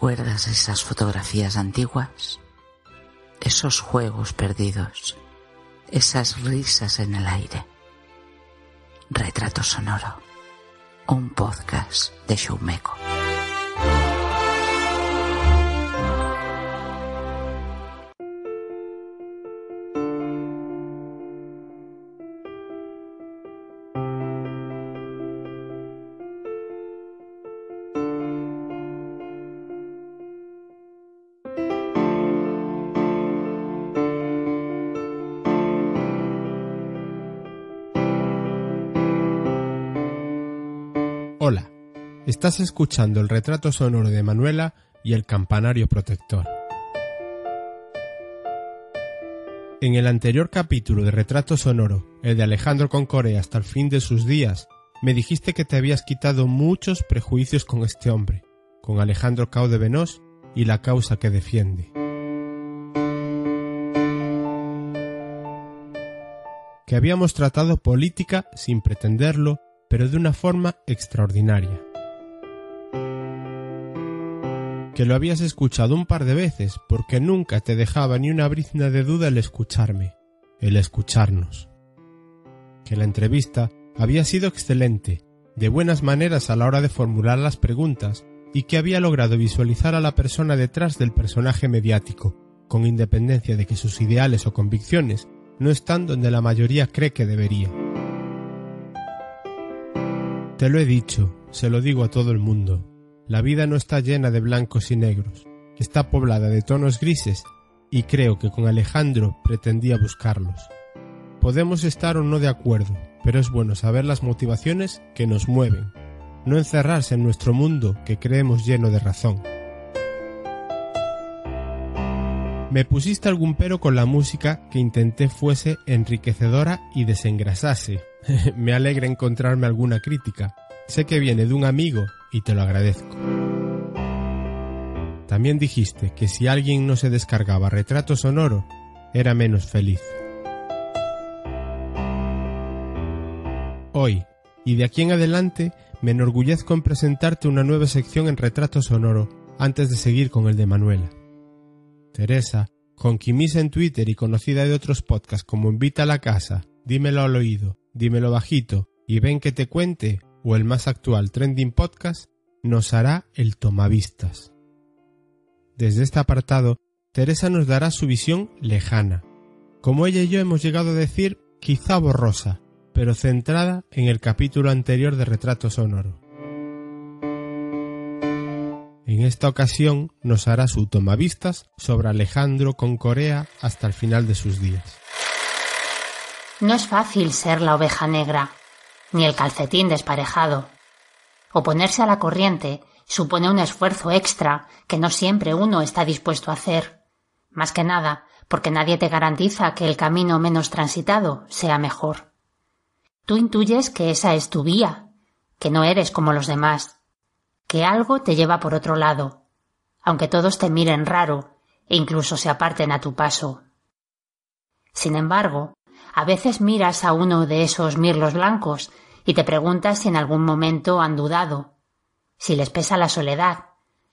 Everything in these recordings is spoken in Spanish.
¿Recuerdas esas fotografías antiguas? Esos juegos perdidos, esas risas en el aire. Retrato Sonoro, un podcast de Showmeco. Estás escuchando el retrato sonoro de Manuela y el campanario protector. En el anterior capítulo de Retrato Sonoro, el de Alejandro con Corea hasta el fin de sus días, me dijiste que te habías quitado muchos prejuicios con este hombre, con Alejandro Cao de Venós y la causa que defiende. Que habíamos tratado política sin pretenderlo pero de una forma extraordinaria. Que lo habías escuchado un par de veces porque nunca te dejaba ni una brizna de duda el escucharme, el escucharnos. Que la entrevista había sido excelente, de buenas maneras a la hora de formular las preguntas y que había logrado visualizar a la persona detrás del personaje mediático, con independencia de que sus ideales o convicciones no están donde la mayoría cree que debería. Te lo he dicho, se lo digo a todo el mundo. La vida no está llena de blancos y negros, está poblada de tonos grises y creo que con Alejandro pretendía buscarlos. Podemos estar o no de acuerdo, pero es bueno saber las motivaciones que nos mueven, no encerrarse en nuestro mundo que creemos lleno de razón. Me pusiste algún pero con la música que intenté fuese enriquecedora y desengrasase, me alegra encontrarme alguna crítica. Sé que viene de un amigo y te lo agradezco. También dijiste que si alguien no se descargaba retrato sonoro, era menos feliz. Hoy, y de aquí en adelante, me enorgullezco en presentarte una nueva sección en retrato sonoro antes de seguir con el de Manuela. Teresa, con Kimisa en Twitter y conocida de otros podcasts como Invita a la Casa, Dímelo al oído dímelo bajito y ven que te cuente o el más actual trending podcast nos hará el tomavistas. Desde este apartado, Teresa nos dará su visión lejana. Como ella y yo hemos llegado a decir, quizá borrosa, pero centrada en el capítulo anterior de Retrato Sonoro. En esta ocasión nos hará su tomavistas sobre Alejandro con Corea hasta el final de sus días. No es fácil ser la oveja negra, ni el calcetín desparejado. Oponerse a la corriente supone un esfuerzo extra que no siempre uno está dispuesto a hacer. Más que nada, porque nadie te garantiza que el camino menos transitado sea mejor. Tú intuyes que esa es tu vía, que no eres como los demás, que algo te lleva por otro lado, aunque todos te miren raro e incluso se aparten a tu paso. Sin embargo, a veces miras a uno de esos mirlos blancos y te preguntas si en algún momento han dudado, si les pesa la soledad,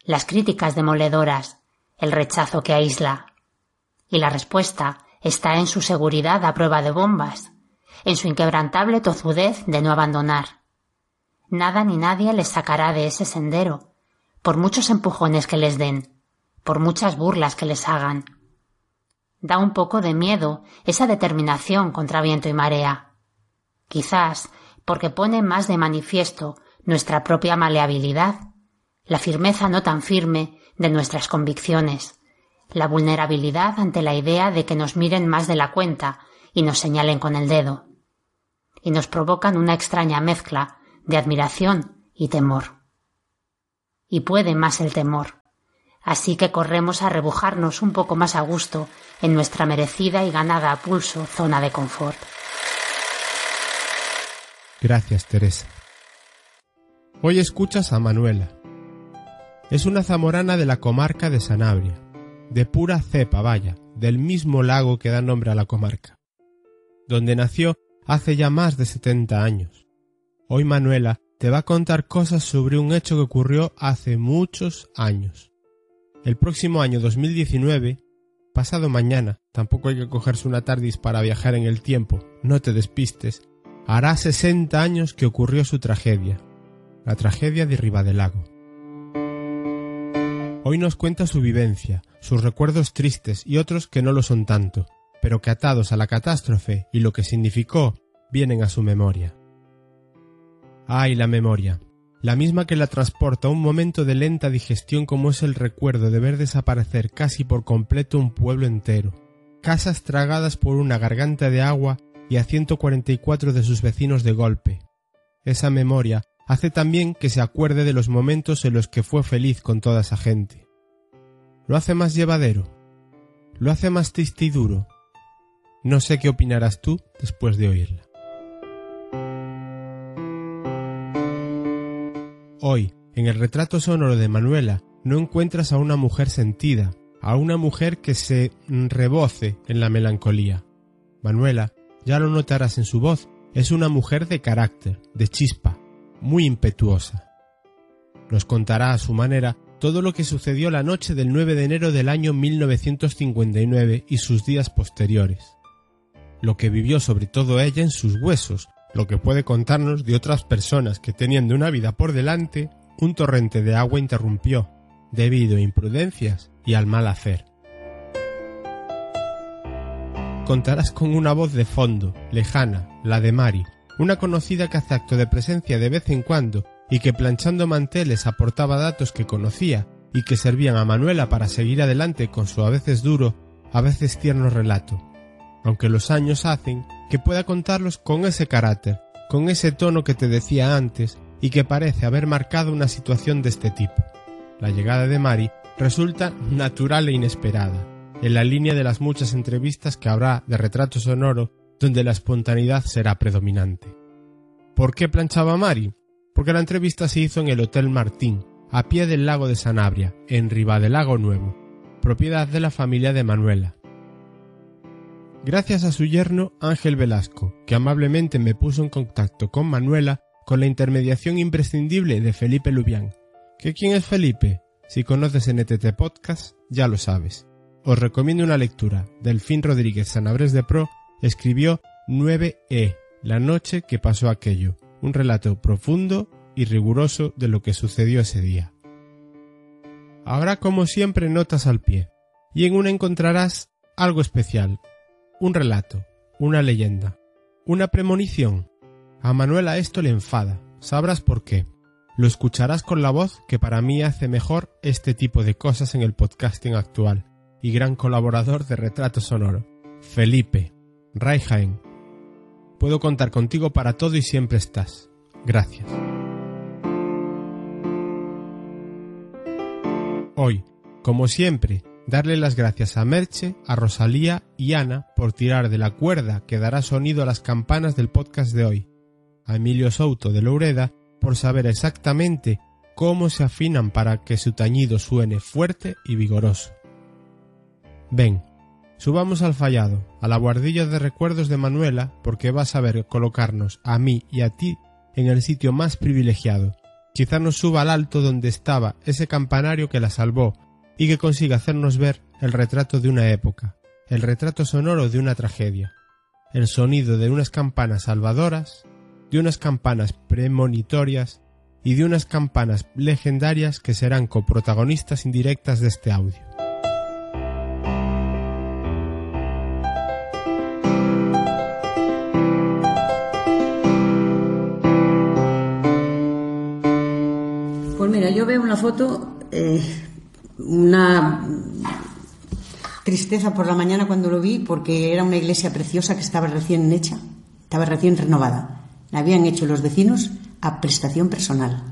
las críticas demoledoras, el rechazo que aísla. Y la respuesta está en su seguridad a prueba de bombas, en su inquebrantable tozudez de no abandonar. Nada ni nadie les sacará de ese sendero, por muchos empujones que les den, por muchas burlas que les hagan. Da un poco de miedo esa determinación contra viento y marea. Quizás porque pone más de manifiesto nuestra propia maleabilidad, la firmeza no tan firme de nuestras convicciones, la vulnerabilidad ante la idea de que nos miren más de la cuenta y nos señalen con el dedo, y nos provocan una extraña mezcla de admiración y temor. Y puede más el temor, así que corremos a rebujarnos un poco más a gusto en nuestra merecida y ganada a pulso zona de confort. Gracias, Teresa. Hoy escuchas a Manuela. Es una zamorana de la comarca de Sanabria, de pura cepa, vaya, del mismo lago que da nombre a la comarca, donde nació hace ya más de setenta años. Hoy Manuela te va a contar cosas sobre un hecho que ocurrió hace muchos años. El próximo año 2019, pasado mañana, tampoco hay que cogerse una tardis para viajar en el tiempo, no te despistes, hará 60 años que ocurrió su tragedia, la tragedia de Ribadelago. Hoy nos cuenta su vivencia, sus recuerdos tristes y otros que no lo son tanto, pero que atados a la catástrofe y lo que significó, vienen a su memoria. Ay, la memoria, la misma que la transporta a un momento de lenta digestión como es el recuerdo de ver desaparecer casi por completo un pueblo entero, casas tragadas por una garganta de agua y a 144 de sus vecinos de golpe. Esa memoria hace también que se acuerde de los momentos en los que fue feliz con toda esa gente. Lo hace más llevadero, lo hace más triste y duro. No sé qué opinarás tú después de oírla. Hoy, en el retrato sonoro de Manuela, no encuentras a una mujer sentida, a una mujer que se reboce en la melancolía. Manuela, ya lo notarás en su voz, es una mujer de carácter, de chispa, muy impetuosa. Nos contará a su manera todo lo que sucedió la noche del 9 de enero del año 1959 y sus días posteriores. Lo que vivió sobre todo ella en sus huesos, lo que puede contarnos de otras personas que teniendo una vida por delante, un torrente de agua interrumpió, debido a imprudencias y al mal hacer. Contarás con una voz de fondo, lejana, la de Mari, una conocida que hace acto de presencia de vez en cuando y que planchando manteles aportaba datos que conocía y que servían a Manuela para seguir adelante con su a veces duro, a veces tierno relato, aunque los años hacen que pueda contarlos con ese carácter, con ese tono que te decía antes y que parece haber marcado una situación de este tipo. La llegada de Mari resulta natural e inesperada, en la línea de las muchas entrevistas que habrá de retrato sonoro donde la espontaneidad será predominante. ¿Por qué planchaba Mari? Porque la entrevista se hizo en el Hotel Martín, a pie del lago de Sanabria, en Lago Nuevo, propiedad de la familia de Manuela, gracias a su yerno Ángel Velasco, que amablemente me puso en contacto con Manuela con la intermediación imprescindible de Felipe Lubián. ¿Qué quién es Felipe? Si conoces NTT Podcast, ya lo sabes. Os recomiendo una lectura. Delfín Rodríguez Sanabres de Pro escribió 9E, la noche que pasó aquello, un relato profundo y riguroso de lo que sucedió ese día. Ahora, como siempre, notas al pie, y en una encontrarás algo especial, un relato, una leyenda, una premonición. A Manuela esto le enfada, sabrás por qué. Lo escucharás con la voz que para mí hace mejor este tipo de cosas en el podcasting actual y gran colaborador de Retrato Sonoro, Felipe, Raijaen. Puedo contar contigo para todo y siempre estás. Gracias. Hoy, como siempre, darle las gracias a Merche, a Rosalía y Ana por tirar de la cuerda que dará sonido a las campanas del podcast de hoy, a Emilio Souto de Loureda por saber exactamente cómo se afinan para que su tañido suene fuerte y vigoroso. Ven, subamos al fallado, a la guardilla de recuerdos de Manuela, porque vas a ver colocarnos a mí y a ti en el sitio más privilegiado. Quizá nos suba al alto donde estaba ese campanario que la salvó y que consiga hacernos ver el retrato de una época, el retrato sonoro de una tragedia, el sonido de unas campanas salvadoras, de unas campanas premonitorias y de unas campanas legendarias que serán coprotagonistas indirectas de este audio. Pues mira, yo veo una foto eh, una tristeza por la mañana cuando lo vi porque era una iglesia preciosa que estaba recién hecha, estaba recién renovada. La habían hecho los vecinos a prestación personal.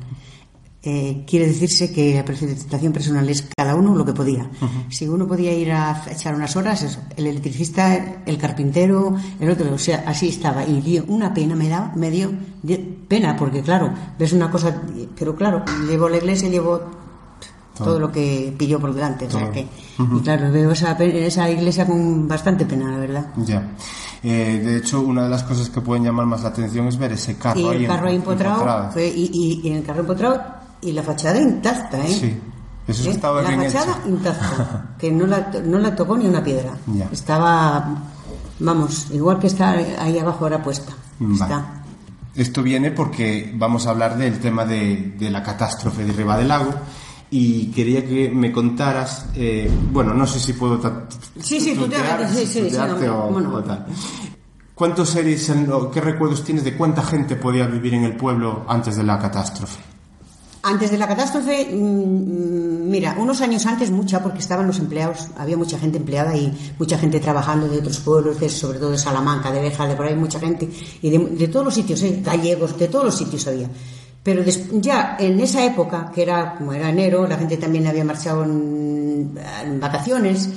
Eh, quiere decirse que la prestación personal es cada uno lo que podía. Si uno podía ir a echar unas horas, el electricista, el carpintero, el otro, o sea, así estaba. Y dio una pena, me, da, me dio pena, porque claro, ves una cosa, pero claro, llevo la iglesia, llevo todo, lo que pilló por delante. O sea que, Y claro, veo esa, esa iglesia con bastante pena, la verdad. Ya. Eh, de hecho, una de las cosas que pueden llamar más la atención es ver ese carro y ahí. el carro ahí empotrado, fue- y, y, y en el carro empotrado y la fachada intacta, ¿eh? Sí. Eso ¿Eh? estaba la bien fachada hecho. intacta, que no la, no la tocó ni una piedra. Ya. Estaba, vamos, igual que está ahí abajo ahora puesta. Vale. Está. Esto viene porque vamos a hablar del tema de, de la catástrofe de Riva del Lago y quería que me contaras, eh, bueno, no sé si puedo Sí, sí, tutear, tutear, sí, sí, sí, o, o tal. ¿Cuántos seres, qué recuerdos tienes de cuánta gente podía vivir en el pueblo antes de la catástrofe? Antes de la catástrofe, mm, mira, unos años antes mucha, porque estaban los empleados, había mucha gente empleada y mucha gente trabajando de otros pueblos, de- sobre todo de Salamanca, de Beja, de por ahí, mucha gente, y de, de todos los sitios, ¿eh? gallegos, de todos los sitios había. Pero ya en esa época, que era como era enero, la gente también había marchado en, en vacaciones,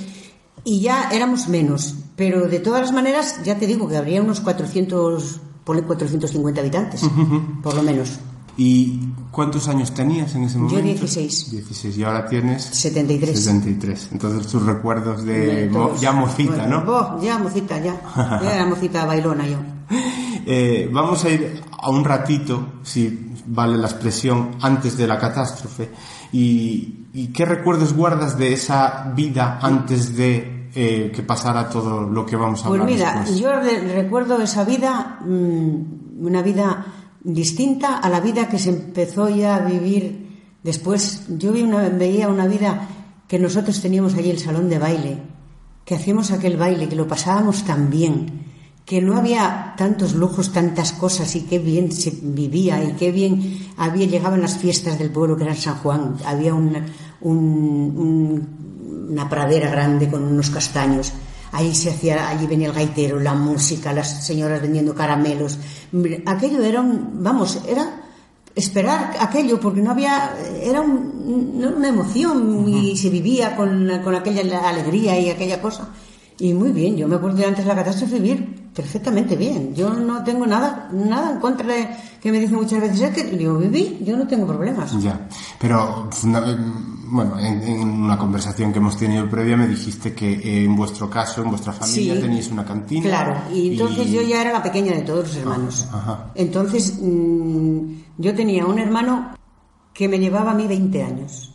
y ya éramos menos. Pero de todas las maneras, ya te digo que habría unos 400, ponle 450 habitantes, por lo menos. ¿Y cuántos años tenías en ese Yo momento? 16. 16 y ahora tienes 73. 73. Entonces tus recuerdos de mo- ya mocita, Bueno, ¿no? ya mocita, ya. Ya era mocita bailona yo. Eh, vamos a ir a un ratito, si vale la expresión, antes de la catástrofe. ¿Y, y qué recuerdos guardas de esa vida antes de eh, que pasara todo lo que vamos a Pues hablar mira, después? yo re- recuerdo esa vida, mm, una vida distinta a la vida que se empezó ya a vivir después. Yo vi una, veía una vida que nosotros teníamos allí el salón de baile, que hacíamos aquel baile, que lo pasábamos tan bien, que no había tantos lujos, tantas cosas y qué bien se vivía y qué bien había llegaban las fiestas del pueblo que era San Juan. Había una, un- un- una pradera grande con unos castaños. Ahí se hacía, allí venía el gaitero, la música, las señoras vendiendo caramelos. Aquello era un, vamos, era esperar aquello porque no había, era un- una emoción y se vivía con, con aquella alegría y aquella cosa. Y muy bien, yo me acuerdo de antes de la catástrofe vivir perfectamente bien. Yo no tengo nada, nada en contra de que me dicen muchas veces, es que yo viví, yo no tengo problemas. Ya, pero eh, bueno, en, en una conversación que hemos tenido previa me dijiste que eh, en vuestro caso, en vuestra familia, Sí. teníais una cantina. Claro, y entonces y- yo ya era la pequeña de todos los hermanos. Ajá. Entonces mm, yo tenía un hermano que me llevaba a mí 20 años.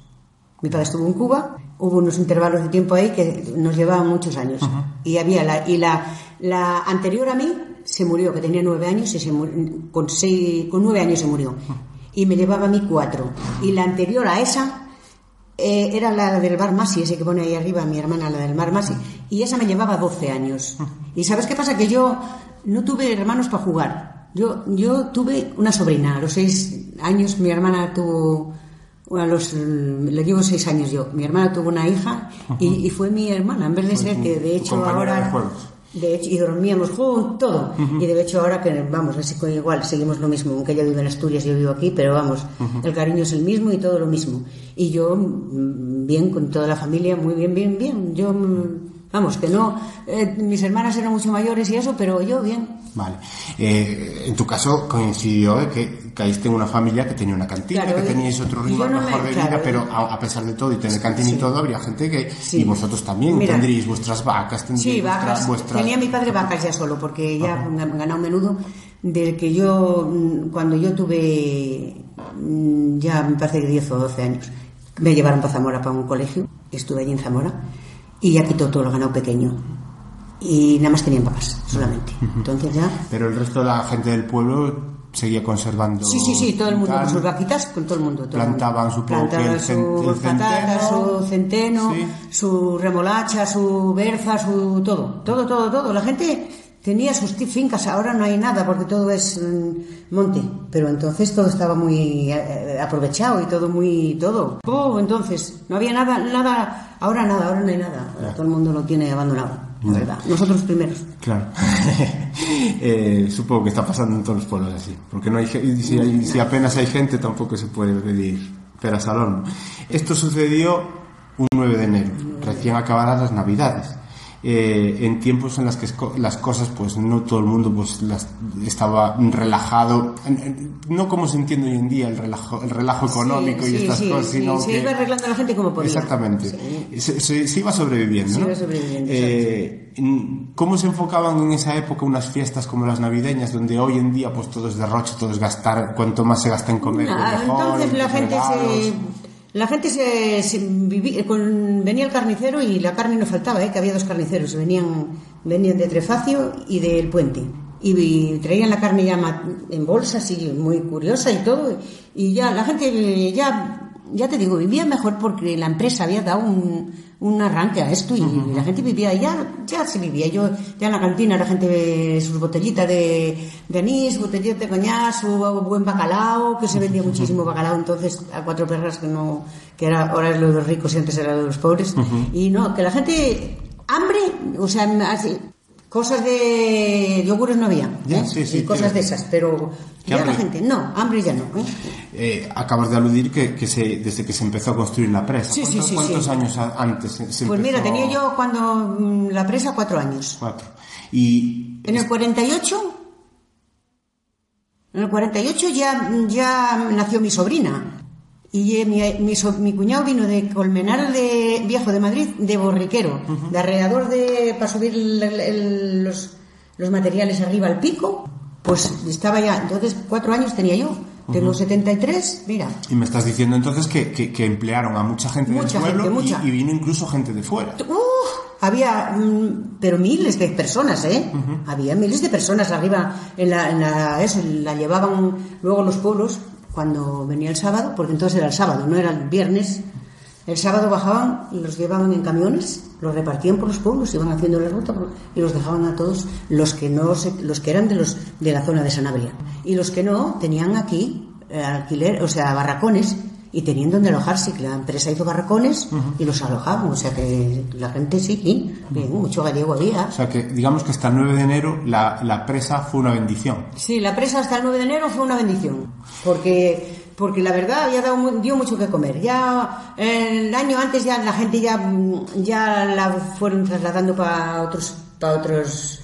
Mi padre estuvo en Cuba, hubo unos intervalos de tiempo ahí que nos llevaban muchos años. Y había la, y la, la anterior a mí se murió, que tenía nueve años y se mu- con, seis, con nueve años se murió. Y me llevaba a mí cuatro. Y la anterior a esa eh, era la del Bar Masi, ese que pone ahí arriba, mi hermana, la del Bar Masi, y esa me llevaba 12 años. ¿Y sabes qué pasa? Que yo no tuve hermanos para jugar. Yo, yo tuve una sobrina, a los seis años mi hermana tuvo, a los, le llevo seis años yo, mi hermana tuvo una hija y, y fue mi hermana, en vez de ser que de hecho ahora... de hecho, y dormíamos juntos, todo. Y de hecho ahora que, vamos, así que igual, seguimos lo mismo, aunque ella vive en Asturias y yo vivo aquí, pero vamos, el cariño es el mismo y todo lo mismo. Y yo, mm, bien, con toda la familia, muy bien, bien, bien. Yo, mm, vamos, que no, eh, mis hermanas eran mucho mayores y eso, pero yo bien. Vale. Eh, en tu caso coincidió eh, que caíste en una familia que tenía una cantina, Claro, que teníais otro ritmo no me- mejor de vida, claro. pero a, a pesar de todo y tener cantina y todo, habría gente que... Sí. Y vosotros también Mira. tendríais vuestras vacas, tendríais Sí, vacas. vuestras... Tenía mi padre vacas ya solo, porque ya han ganado menudo. Desde que yo, mm, cuando yo tuve mm, ya me parece que 10 o 12 años, me llevaron para Zamora para un colegio, estuve allí en Zamora, y ya quitó todo lo ganado pequeño. Y nada más tenían vacas, solamente. Entonces ya. Pero el resto de la gente del pueblo seguía conservando... Sí, sí, sí, todo el mundo con sus vaquitas, con todo el mundo. todo el. Plantaban, que Plantaban el el patatas, centeno. su centeno, Sí. su remolacha, su berza, su todo. Todo, todo, todo. La gente tenía sus fincas, ahora no hay nada porque todo es mm, monte. Pero entonces todo estaba muy eh, aprovechado y todo muy. todo. Oh, entonces, no había nada, nada. Ahora nada, ahora no hay nada. Ahora todo el mundo lo tiene abandonado, la verdad. Nosotros primeros. Claro. Eh, supongo que está pasando en todos los pueblos así. Porque no hay, si, hay- si apenas hay gente, tampoco se puede pedir peras al horno. Esto sucedió un 9 de enero, recién acabadas las Navidades. Eh, en tiempos en las que las cosas, pues no todo el mundo pues las, estaba relajado, no como se entiende hoy en día el relajo, el relajo económico y estas cosas, sino se iba arreglando la gente como podía. Exactamente, se, iba sobreviviendo. ¿no? eh, ¿Cómo se enfocaban en esa época unas fiestas como las navideñas, donde hoy en día pues todo es derroche, todo es gastar, cuanto más se gasta en comer, mejor, Entonces la gente se la gente se, vivía, con, venía el carnicero y la carne no faltaba, ¿eh? que había dos carniceros, venían, venían de Trefacio y del Puente. Y, traían la carne ya en bolsas y muy curiosa y todo. Y ya la gente ya, ya te digo, vivía mejor porque la empresa había dado un, un arranque a esto y la gente vivía, ya, ya se vivía. Yo, ya en la cantina la gente, sus botellitas de, de anís, botellitas de coñac, su buen bacalao, que se vendía muchísimo bacalao entonces a cuatro perras que no, que era, ahora es lo de los ricos y antes era lo de los pobres. Y no, que la gente, hambre, o sea, así, Cosas de yogures no había, ¿eh? sí, cosas de esas, pero ya la gente, no, hambre ya no. ¿eh? Eh, acabas de aludir que, que se, desde que se empezó a construir la presa. ¿Cuántos, ¿cuántos años antes se Pues mira, tenía yo cuando mm, la presa cuatro años. Cuatro. Y... En el 48... En el 48 ya, ya nació mi sobrina. Y eh, mi, mi, cuñado vino de Colmenar de Viejo de Madrid, de Borriquero, de alrededor de para subir los, los, materiales arriba al pico. Pues estaba ya, entonces cuatro años tenía yo. Tengo 73, mira. Y me estás diciendo entonces que, que, emplearon a mucha gente mucha del pueblo Y, vino incluso gente de fuera. había, mm, pero miles de personas, ¿eh? Había miles de personas arriba en la, en la, eso, la llevaban luego los pueblos cuando venía el sábado, porque entonces era el sábado, no era el viernes. El sábado bajaban y los llevaban en camiones, los repartían por los pueblos, iban haciendo la ruta y los dejaban a todos los que no los que eran de los de la zona de Sanabria y los que no tenían aquí eh, alquiler, o sea, barracones y tenían donde alojarse, que la empresa hizo barracones y los alojaban, o sea que la gente sí, mucho gallego había. O sea que digamos que hasta el 9 de enero la, la presa fue una bendición. Sí, la presa hasta el 9 de enero fue una bendición, porque porque la verdad había dado dio mucho que comer. Ya el año antes ya la gente ya ya la fueron trasladando para otros para otros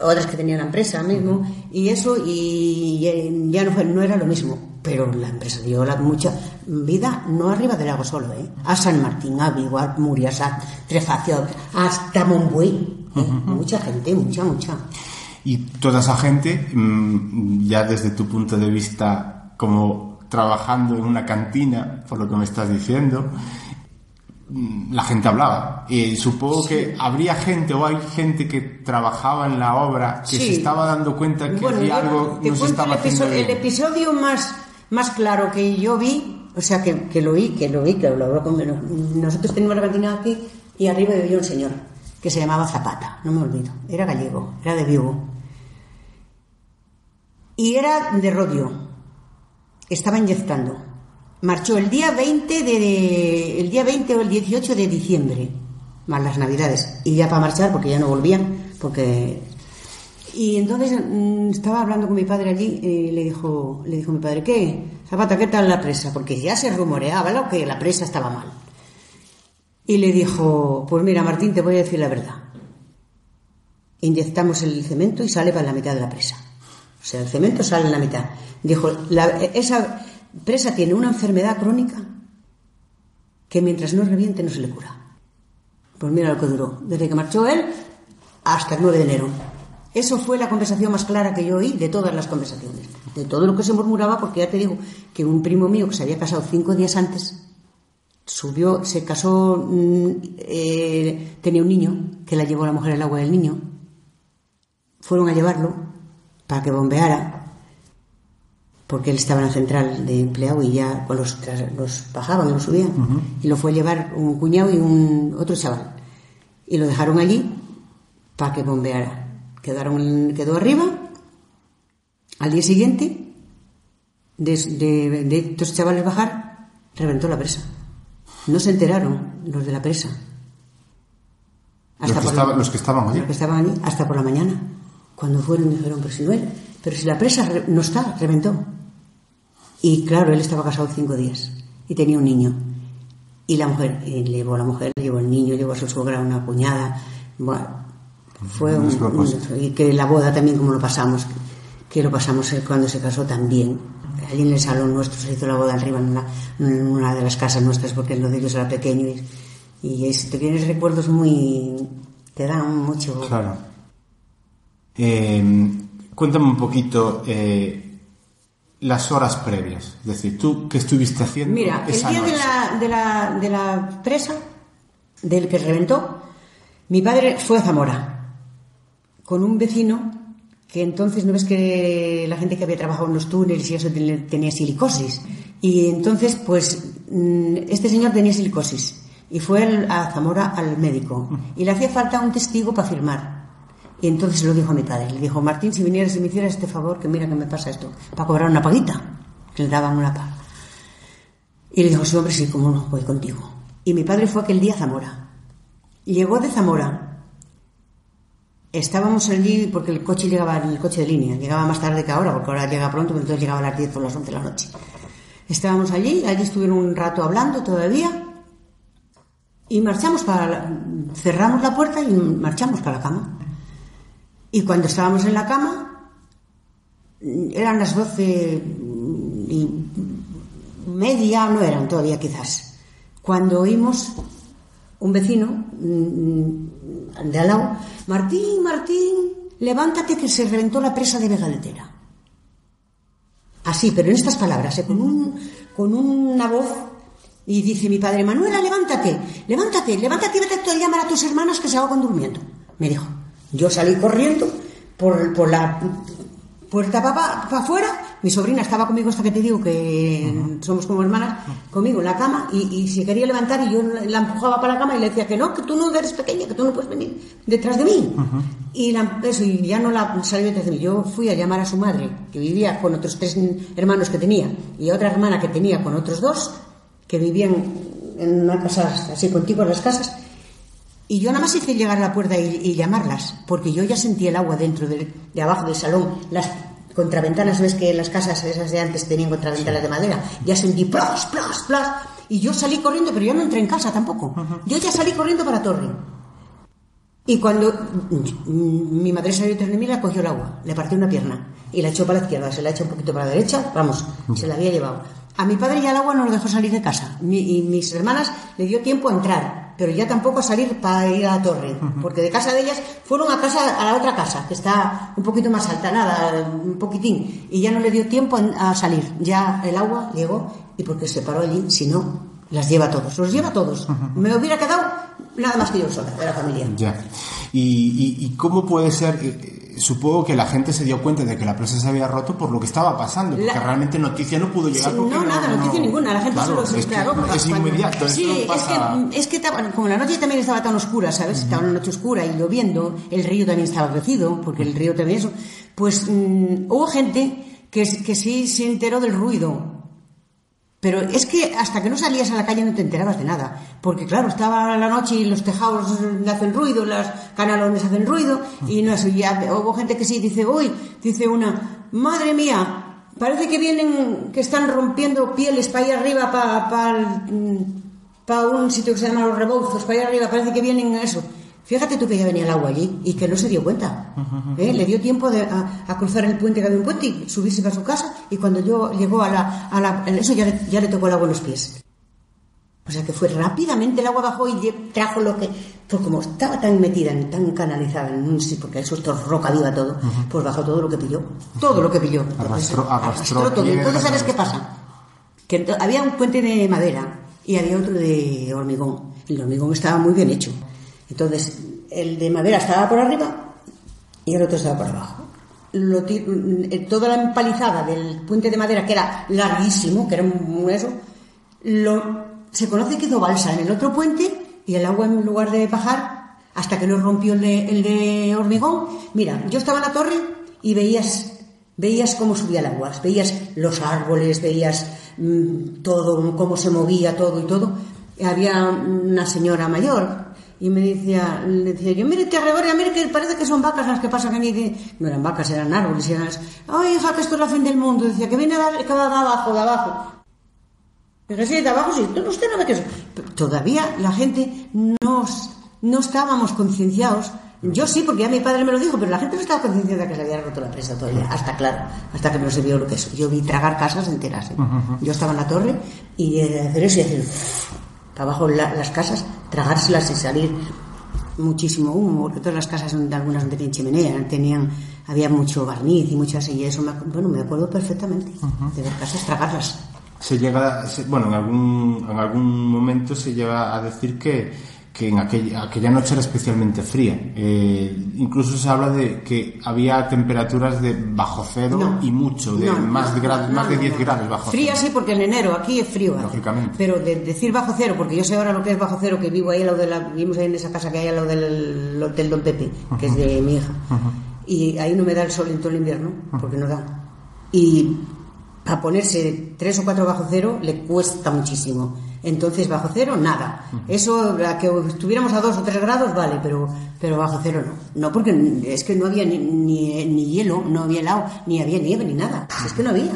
otras que tenían la empresa mismo y eso y ya no fue, no era lo mismo pero la empresa dio la mucha vida, no arriba del lago solo, ¿eh? a San Martín, a Vigo, a Murias, a Trefacio, hasta Monbuey. ¿eh? Mucha gente, mucha, mucha. Y toda esa gente, mm, ya desde tu punto de vista como trabajando en una cantina, por lo que me estás diciendo, la gente hablaba. Y supongo que habría gente o hay gente que trabajaba en la obra que se estaba dando cuenta que había algo no se estaba haciendo el episodio más más claro que yo vi, o sea, que, que lo vi, que lo vi, que lo habló con... Nosotros teníamos la cantina aquí y arriba vivía un señor que se llamaba Zapata, no me olvido. Era gallego, era de Vigo. Y era de Rodio. Estaba inyectando. Marchó el día 20 de, el día 20 o el 18 de diciembre, más las Navidades. Y ya para marchar, porque ya no volvían, porque y entonces mm, estaba hablando con mi padre allí y le dijo, le dijo mi padre, ¿qué? Zapata, ¿qué tal la presa? Porque ya se rumoreaba lo que la presa estaba mal. Y le dijo, pues mira Martín, te voy a decir la verdad. Inyectamos el cemento y sale para la mitad de la presa. O sea, el cemento sale en la mitad. Dijo, esa presa tiene una enfermedad crónica que mientras no reviente no se le cura. Pues mira lo que duró, desde que marchó él hasta el 9 de enero. Eso fue la conversación más clara que yo oí de todas las conversaciones, de todo lo que se murmuraba, porque ya te digo que un primo mío que se había casado cinco días antes subió, se casó, mm, eh, tenía un niño que la llevó la mujer al agua del niño. Fueron a llevarlo para que bombeara, porque él estaba en la central de empleado y ya los, los bajaban los subían. Y lo fue a llevar un cuñado y un otro chaval. Y lo dejaron allí para que bombeara quedaron, quedó arriba. Al día siguiente, de, de, estos chavales bajar, reventó la presa. No se enteraron los de la presa. Hasta los, que estaban allí. Los que estaban allí, hasta por la mañana. Cuando fueron dijeron, pero si no pero si la presa no está, reventó. Y claro, él estaba casado cinco días y tenía un niño. Y la mujer, y llevó a la mujer, llevó el niño, llevó a su suegra, una cuñada. Bueno, Fue un, y que la boda también como lo pasamos, que lo pasamos cuando se casó también. Allí en el salón nuestro se hizo la boda arriba en una, en una de las casas nuestras porque lo de ellos era pequeño y, y es, te tienes recuerdos muy... te dan mucho... Claro. Eh, cuéntame un poquito eh, las horas previas. Es decir, ¿tú qué estuviste haciendo? Mira, esa el día de la, de, la, de la presa, del que reventó, mi padre fue a Zamora con un vecino que entonces, ¿no ves que la gente que había trabajado en los túneles y eso ten- tenía silicosis? Y entonces, pues, mm, este señor tenía silicosis y fue a Zamora al médico y le hacía falta un testigo para firmar. Y entonces lo dijo a mi padre. Le dijo, Martín, si vinieras y me hicieras este favor, que mira que me pasa esto, para cobrar una paguita. Que le daban una paga. Y le dijo, sí, hombre, sí, cómo no, voy contigo. Y mi padre fue aquel día a Zamora. Llegó de Zamora. Estábamos allí porque el coche llegaba, el coche de línea, llegaba más tarde que ahora, porque ahora llega pronto, pero entonces llegaba a las 10 o las 11 de la noche. Estábamos allí, allí estuvieron un rato hablando todavía, y marchamos para, cerramos la puerta y marchamos para la cama. Y cuando estábamos en la cama, eran las 12 y media, no eran todavía quizás, cuando oímos un vecino mm, de al lado, Martín, Martín, levántate que se reventó la presa de Vegaletera. Así, pero en estas palabras, ¿eh? con, un, con una voz, y dice mi padre, Manuela, levántate, levántate, levántate y vete a llamar a tus hermanas que se ahogan durmiendo. Me dijo, yo salí corriendo por, por la puerta para afuera, mi sobrina estaba conmigo, esta que te digo, que somos como hermanas, conmigo en la cama, y, y se quería levantar y yo la empujaba para la cama y le decía que no, que tú no eres pequeña, que tú no puedes venir detrás de mí. Y, la- eso, y ya no la salió detrás de mí. Yo fui a llamar a su madre, que vivía con otros tres hermanos que tenía, y a otra hermana que tenía con otros dos, que vivían en una casa así contiguas las casas, y yo nada más hice llegar a la puerta y, y llamarlas, porque yo ya sentí el agua dentro del- de abajo del salón. Las contraventanas, ves que las casas esas de antes tenían contraventanas de madera. Ya sentí plas, plas, plas. Y yo salí corriendo, pero yo no entré en casa tampoco. Yo ya salí corriendo para Torre. Y cuando mi madre salió de mí, la cogió el agua, le partió una pierna y la echó para la izquierda, se la echó un poquito para la derecha, vamos, se la había llevado. A mi padre ya el agua no lo dejó salir de casa Mi- y mis hermanas le dio tiempo a entrar, pero ya tampoco a salir para ir a la torre, porque de casa de ellas fueron a casa a la otra casa, que está un poquito más alta, nada, un poquitín, y ya no le dio tiempo a salir. Ya el agua llegó y porque se paró allí, si no, las lleva a todos, los lleva a todos. Me hubiera quedado nada más que yo sola de la familia. Ya. ¿Y, y, y cómo puede ser? Supongo que la gente se dio cuenta de que la presa se había roto por lo que estaba pasando, porque La- realmente noticia no pudo llegar. Sí, porque no, nada, noticia ninguna. La gente Claro, solo es, se que claro, es inmediato. Sí, no es pasa- que, es que estaba- como la noche también estaba tan oscura, ¿sabes? Estaba una noche oscura y lloviendo, el río también estaba crecido, porque el río también eso. Pues mm, hubo gente que, que sí se enteró del ruido. Pero es que hasta que no salías a la calle no te enterabas de nada. Porque claro, estaba la noche y los tejados hacen ruido, las canalones hacen ruido, y no sé, ya hubo gente que sí dice, uy, dice una, madre mía, parece que vienen, que están rompiendo pieles para allá arriba, para un sitio que se llama Los Rebolzos, para allá arriba, parece que vienen eso. Fíjate tú que ya venía el agua allí y que no se dio cuenta. ¿eh? Le dio tiempo de- a, a cruzar el puente, que había un puente, y subirse para su casa. Y cuando yo llegó a la. A la eso ya, le- ya le tocó el agua en los pies. O sea que fue rápidamente el agua bajó y trajo lo que. Pues como estaba tan metida, tan canalizada en un sitio, porque eso es todo roca viva todo, pues bajó todo lo que pilló. Todo lo que pilló. Arrastró- arrastró todo. piedras, Entonces, ¿sabes qué arrastró- pasa? Que había un puente de madera y había otro de hormigón. El hormigón estaba muy bien hecho. Entonces, el de madera estaba por arriba y el otro estaba por abajo. Mm, toda la empalizada del puente de madera, que era larguísimo, que era un eso, se conoce que hizo balsa en el otro puente y el agua en lugar de bajar hasta que no rompió el de, el de hormigón. Mira, yo estaba en la torre y veías veías cómo subía el agua, veías los árboles, veías mm, todo, cómo se movía todo y todo. Había una señora mayor y me decía, le decía yo, mire, te arrebora, mire que parece que son vacas las que pasan aquí. De- No eran vacas, eran árboles. y Eran... Ay, hija, que esto es la fin del mundo. Decía, que viene de, que va de abajo, de abajo. Dije, sí, de abajo sí. No, usted no ve que eso. Pero Todavía la gente no, no estábamos concienciados Yo sí, porque ya mi padre me lo dijo, pero la gente no estaba consciente de que se había roto la presa todavía. Hasta claro, hasta que no se vio lo que es. Yo vi tragar casas enteras. ¿eh? Yo estaba en la torre y hacer eso y hacer abajo la- las casas, tragárselas y salir muchísimo humo, porque todas las casas donde algunas no tenían chimenea, tenían, había mucho barniz y muchas y eso me, bueno, me acuerdo perfectamente de ver casas tragarlas. Se llega, se- bueno, en algún, en algún momento se llega a decir que, que en aquella, aquella noche era especialmente fría. Eh, incluso se habla de que había temperaturas de bajo cero No. y mucho, de No, más, no, grados, más de no, 10 no. grados bajo Fría cero. sí, porque en enero aquí es frío. hace. Lógicamente. Pero de decir bajo cero, porque yo sé ahora lo que es bajo cero, que vivo ahí al lado de la, vivimos ahí en esa casa que hay al lado del hotel Don Pepe, que es de mi hija. Y ahí no me da el sol en todo el invierno, porque no da. Y a ponerse tres o cuatro bajo cero le cuesta muchísimo. Entonces, bajo cero, nada. Eso, a que estuviéramos a dos o tres grados, vale, pero, pero bajo cero no. No, porque es que no había ni, ni, ni hielo, no había helado, ni había nieve, ni nada. Es que no había.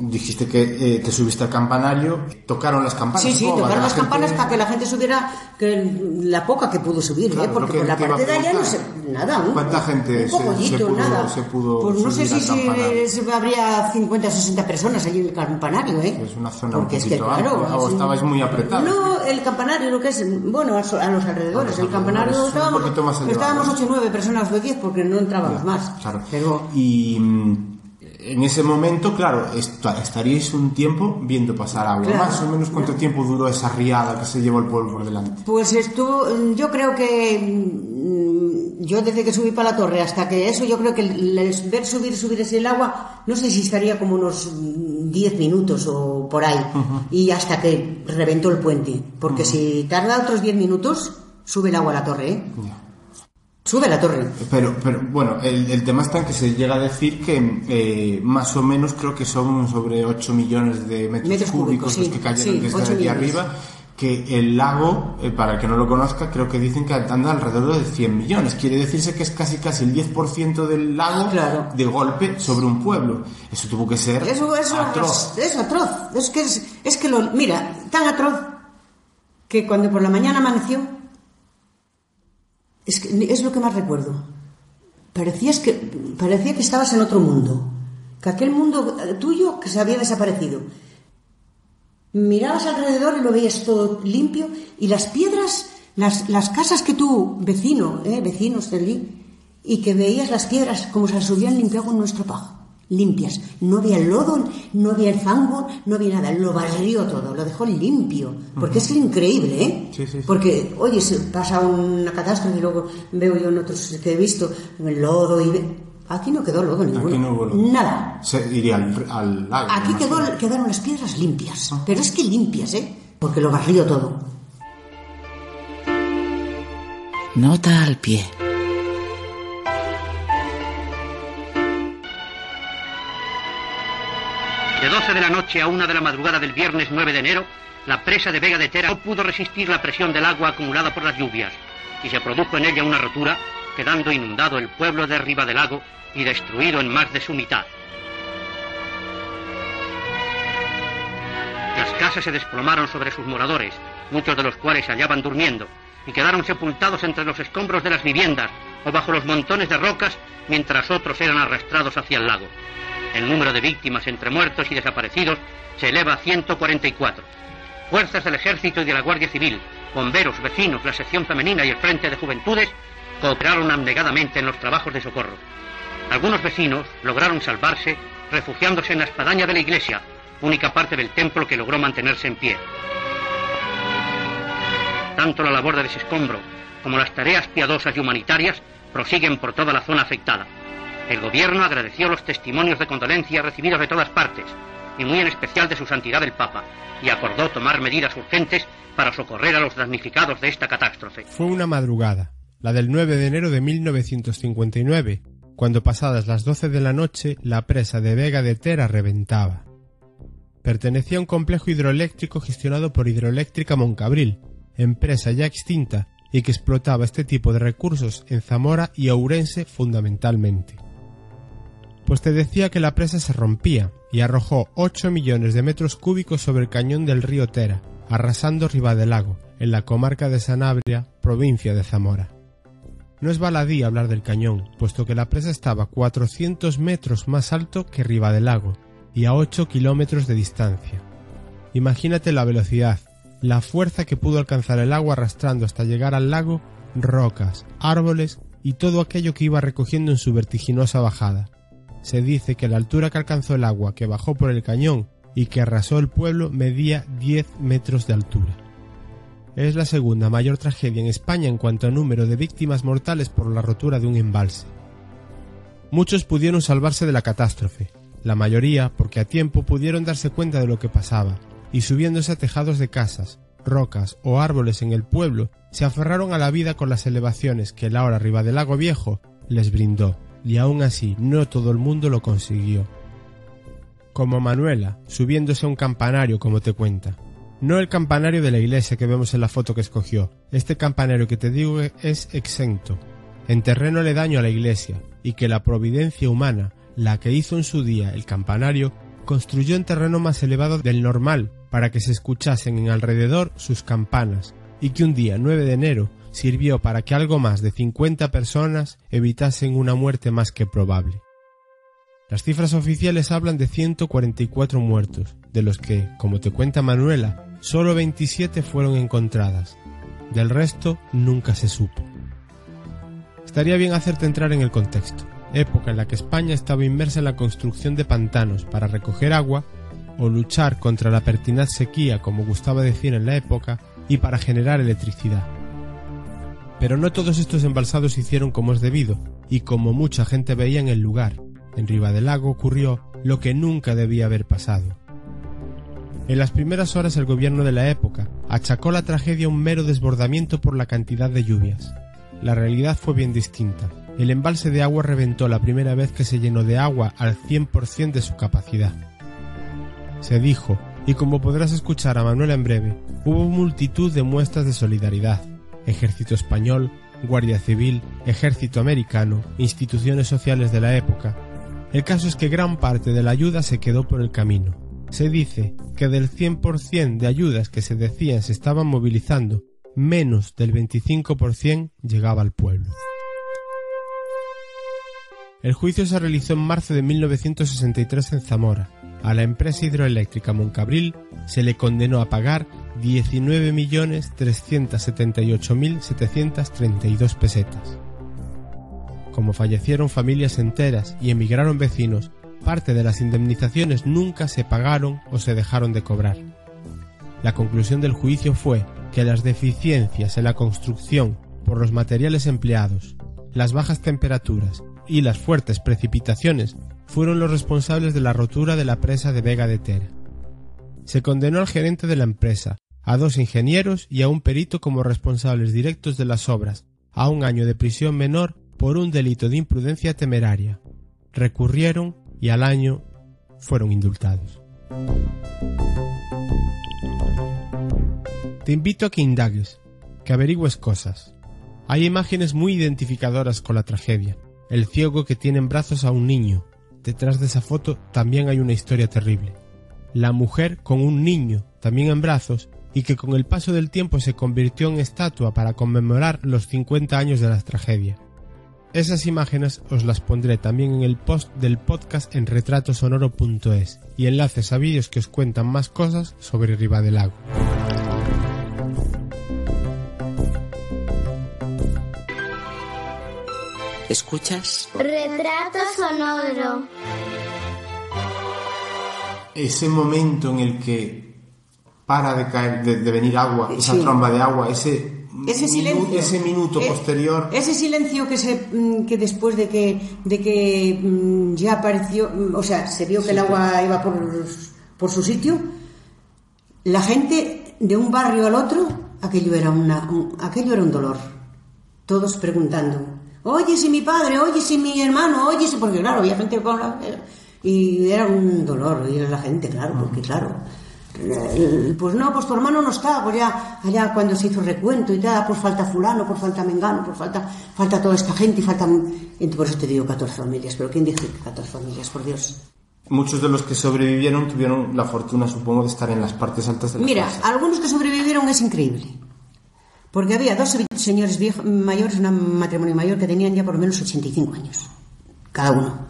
Dijiste que eh, te subiste al campanario, tocaron las campanas. Sí, sí, tocaron la las gente- campanas para que la gente subiera que la poca que pudo subir, Claro, ¿eh? porque por la parte de allá no preguntar. nada. Un, ¿Cuánta gente un se- poquito, se pudo- nada. se pudo pues no sé si, si se habría 50 o 60 personas allí en el campanario, ¿eh? Es una zona porque un es que, claro, o es estabais muy apretados. No, el campanario, lo que es, bueno, a, los alrededores, el campanario un estábamos, estábamos 8 o 9 personas o 10 porque no entrábamos más. Claro. Pero Y mm, en ese momento, claro, est- estaríais un tiempo viendo pasar agua. Claro. Más o menos cuánto tiempo duró esa riada que se llevó el pueblo por delante. Pues estuvo, yo creo que mm, yo desde que subí para la torre hasta que eso, yo creo que ver subir, subir ese el agua, no sé si estaría como unos mm, 10 minutos o por ahí, y hasta que reventó el puente, porque si tarda otros 10 minutos, sube el agua a la torre, ¿eh? Sube la torre. Pero, pero bueno, el, el tema está en que se llega a decir que eh, más o menos creo que son sobre 8 millones de metros, Metros cúbicos cúbicos, los sí, que cayeron sí, desde 8 aquí arriba. Que el lago, eh, para el que no lo conozca, creo que dicen que anda alrededor de 100 millones. Quiere decirse que es casi casi el 10% del lago Claro. de golpe sobre un pueblo. Eso tuvo que ser Eso, eso atroz. es atroz. Es que, es, es que lo, mira, tan atroz que cuando por la mañana amaneció, es, que, es lo que más recuerdo. Parecías que, parecía que estabas en otro mundo, que aquel mundo eh, tuyo que se había desaparecido. Mirabas alrededor y lo veías todo limpio y las piedras, las, las casas que tú, vecino, eh, vecinos de y que veías las piedras como se las hubieran limpiado con nuestro pajo. Limpias. No había lodo, no había fango, no había nada. Lo barrió todo, lo dejó limpio. Porque es increíble, ¿eh? Sí, sí, sí. Porque, oye, se pasa una catástrofe y luego veo yo en otros que he visto el lodo y... ve- Aquí no quedó lodo ninguno. Aquí no hubo lodo. Nada. Se iría al, al lago. Aquí quedó, quedaron las piedras limpias. Pero es que limpias, ¿eh? Porque lo barrió todo. Nota al pie. De 12 de la noche a 1 de la madrugada del viernes 9 de enero, la presa de Vega de Tera no pudo resistir la presión del agua acumulada por las lluvias y se produjo en ella una rotura, quedando inundado el pueblo de Riva del Lago y destruido en más de su mitad. Las casas se desplomaron sobre sus moradores, muchos de los cuales se hallaban durmiendo, y quedaron sepultados entre los escombros de las viviendas o bajo los montones de rocas, mientras otros eran arrastrados hacia el lago. El número de víctimas entre muertos y desaparecidos se eleva a 144. Fuerzas del Ejército y de la Guardia Civil, bomberos, vecinos, la sección femenina y el Frente de Juventudes cooperaron abnegadamente en los trabajos de socorro. Algunos vecinos lograron salvarse refugiándose en la espadaña de la iglesia, única parte del templo que logró mantenerse en pie. Tanto la labor de desescombro como las tareas piadosas y humanitarias prosiguen por toda la zona afectada. El gobierno agradeció los testimonios de condolencia recibidos de todas partes, y muy en especial de su santidad el Papa, y acordó tomar medidas urgentes para socorrer a los damnificados de esta catástrofe. Fue una madrugada, la del 9 de enero de 1959, cuando pasadas las 12 de la noche la presa de Vega de Tera reventaba. Pertenecía a un complejo hidroeléctrico gestionado por Hidroeléctrica Moncabril, empresa ya extinta y que explotaba este tipo de recursos en Zamora y Ourense fundamentalmente. Pues te decía que la presa se rompía y arrojó 8 millones de metros cúbicos sobre el cañón del río Tera, arrasando Lago, en la comarca de Sanabria, provincia de Zamora. No es baladí hablar del cañón, puesto que la presa estaba 400 metros más alto que Riva del Lago y a 8 kilómetros de distancia. Imagínate la velocidad, la fuerza que pudo alcanzar el agua arrastrando hasta llegar al lago rocas, árboles y todo aquello que iba recogiendo en su vertiginosa bajada. Se dice que la altura que alcanzó el agua que bajó por el cañón y que arrasó el pueblo medía 10 metros de altura. Es la segunda mayor tragedia en España en cuanto a número de víctimas mortales por la rotura de un embalse. Muchos pudieron salvarse de la catástrofe, la mayoría porque a tiempo pudieron darse cuenta de lo que pasaba, y subiéndose a tejados de casas, rocas o árboles en el pueblo, se aferraron a la vida con las elevaciones que el ahora arriba del lago viejo les brindó, y aún así no todo el mundo lo consiguió. Como Manuela, subiéndose a un campanario como te cuenta. No el campanario de la iglesia que vemos en la foto que escogió, este campanario que te digo es exento, en terreno aledaño a la iglesia, y que la providencia humana, la que hizo en su día el campanario, construyó en terreno más elevado del normal para que se escuchasen en alrededor sus campanas, y que un día 9 de enero sirvió para que algo más de 50 personas evitasen una muerte más que probable. Las cifras oficiales hablan de 144 muertos, de los que, como te cuenta Manuela, solo 27 fueron encontradas. Del resto nunca se supo. Estaría bien hacerte entrar en el contexto, época en la que España estaba inmersa en la construcción de pantanos para recoger agua o luchar contra la pertinaz sequía, como gustaba decir en la época, y para generar electricidad. Pero no todos estos embalsados se hicieron como es debido, y como mucha gente veía en el lugar, en Riva del Lago ocurrió lo que nunca debía haber pasado. En las primeras horas el gobierno de la época achacó la tragedia a un mero desbordamiento por la cantidad de lluvias. La realidad fue bien distinta. El embalse de agua reventó la primera vez que se llenó de agua al 100% de su capacidad. Se dijo, y como podrás escuchar a Manuela en breve, hubo multitud de muestras de solidaridad. Ejército español, Guardia Civil, Ejército americano, instituciones sociales de la época. El caso es que gran parte de la ayuda se quedó por el camino. Se dice que del 100% de ayudas que se decían se estaban movilizando, menos del 25% llegaba al pueblo. El juicio se realizó en marzo de 1963 en Zamora. A la empresa hidroeléctrica Moncabril se le condenó a pagar 19.378.732 pesetas. Como fallecieron familias enteras y emigraron vecinos, parte de las indemnizaciones nunca se pagaron o se dejaron de cobrar. La conclusión del juicio fue que las deficiencias en la construcción por los materiales empleados, las bajas temperaturas y las fuertes precipitaciones fueron los responsables de la rotura de la presa de Vega de Tera. Se condenó al gerente de la empresa, a dos ingenieros y a un perito como responsables directos de las obras, a un año de prisión menor por un delito de imprudencia temeraria. Recurrieron y al año fueron indultados. Te invito a que indagues, que averigües cosas. Hay imágenes muy identificadoras con la tragedia. El ciego que tiene en brazos a un niño. Detrás de esa foto también hay una historia terrible. La mujer con un niño, también en brazos, y que con el paso del tiempo se convirtió en estatua para conmemorar los 50 años de la tragedia. Esas imágenes os las pondré también en el post del podcast en retratosonoro.es y enlaces a vídeos que os cuentan más cosas sobre Riva ¿Escuchas? Retrato sonoro. Ese momento en el que para de caer, de, de venir agua, esa Sí. tromba de agua, ese, ese minu- silencio ese minuto Eh, posterior. ese silencio que se mm, que después de que de que mm, ya apareció mm, o sea se vio que el agua iba por por su sitio la gente de un barrio al otro aquello era una un- aquello era un dolor todos preguntando oye si mi padre oye si mi hermano oye si porque claro había gente con la- y era un dolor oír a la gente claro porque claro eh, pues no, pues tu hermano no está, pues ya allá cuando se hizo recuento y tal, pues falta fulano, pues falta mengano, pues falta, falta toda esta gente y falta... y por eso te digo 14 familias, pero ¿quién dice que 14 familias, por Dios? Muchos de los que sobrevivieron tuvieron la fortuna, supongo, de estar en las partes altas de la Mira, casa. algunos que sobrevivieron es increíble, Porque había dos señores viejos, mayores, un matrimonio mayor que tenían ya por lo menos 85 años, cada uno.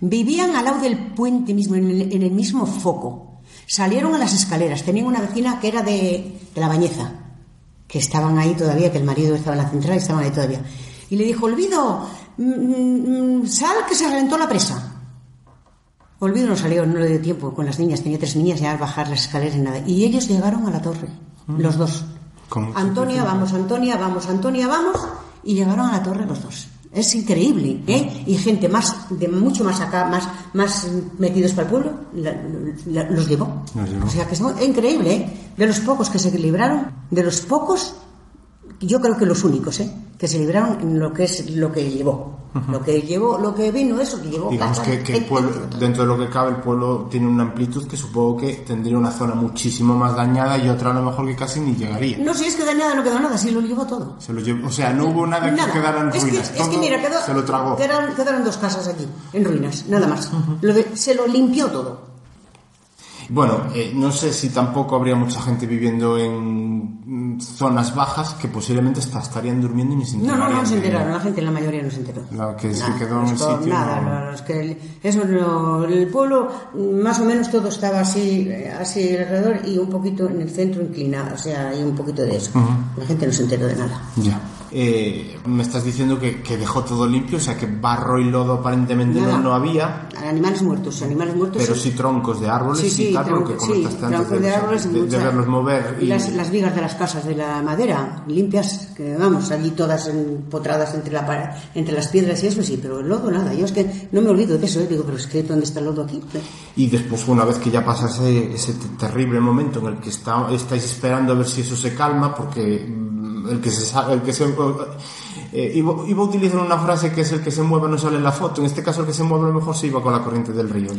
Vivían al lado del puente mismo, en el, en el mismo foco. Salieron a las escaleras. Tenían una vecina que era de, de la Bañeza, que estaban ahí todavía, que el marido estaba en la central y estaban ahí todavía. Y le dijo, Olvido, mm, mm, sal que se reventó la presa. Olvido no salió, no le dio tiempo con las niñas, tenía tres niñas ya a bajar las escaleras y nada. Y ellos llegaron a la torre, los dos. Antonia, vamos, Antonia, vamos, Antonia, vamos. Y llegaron a la torre los dos. Es increíble, ¿eh? Y gente más, de mucho más acá, más, más metidos para el pueblo, la- la- los llevó. Los llevó. O sea que es increíble, ¿eh? De los pocos que se libraron, de los pocos, yo creo que los únicos, ¿eh? Que se libraron en lo que es lo que llevó. Lo que llevó, lo que vino, eso que llevó. Digamos que, que el pueblo, dentro de lo que cabe, el pueblo tiene una amplitud que supongo que tendría una zona muchísimo más dañada y otra a lo mejor que casi ni llegaría. No, si es que de nada no quedó nada, sí lo llevó todo. Se lo llevó- o sea, no hubo nada, Nada. que quedara en es que, ruinas. es que mira, quedó, se lo tragó. Quedaron, quedaron dos casas allí, en ruinas, nada más. Lo de- se lo limpió todo. Bueno, eh, no sé si tampoco habría mucha gente viviendo en mm, zonas bajas que posiblemente hasta estarían durmiendo y ni se No, no, enterarían no se enteraron, la gente, la mayoría no se enteró. La que se Nada, quedó en el sitio, Nada, no. los que, eso no, el pueblo, más o menos todo estaba así, eh, así alrededor y un poquito en el centro inclinado, o sea, hay un poquito de eso. La gente no se enteró de nada. Ya. Eh, me estás diciendo que, que dejó todo limpio, o sea que barro y lodo aparentemente no, Nada. no había, Animales muertos, animales muertos. pero sí troncos de árboles Sí, y sí, tal, lo que comentaste antes troncos de, los- árboles y de- de verlos mover. y las, las vigas de las casas de la madera limpias que vamos allí todas empotradas entre la entre las piedras y eso sí pero el lodo nada yo es que no me olvido de eso ¿eh? digo pero es que dónde está el lodo aquí Y después, una vez que ya pasa ese, ese te- terrible momento en el que está, estáis esperando a ver si eso se calma, porque el que se, el que se eh, iba, iba a utilizar una frase que es el que se mueve no sale en la foto. En este caso, el que se mueve a lo mejor se iba con la corriente del río.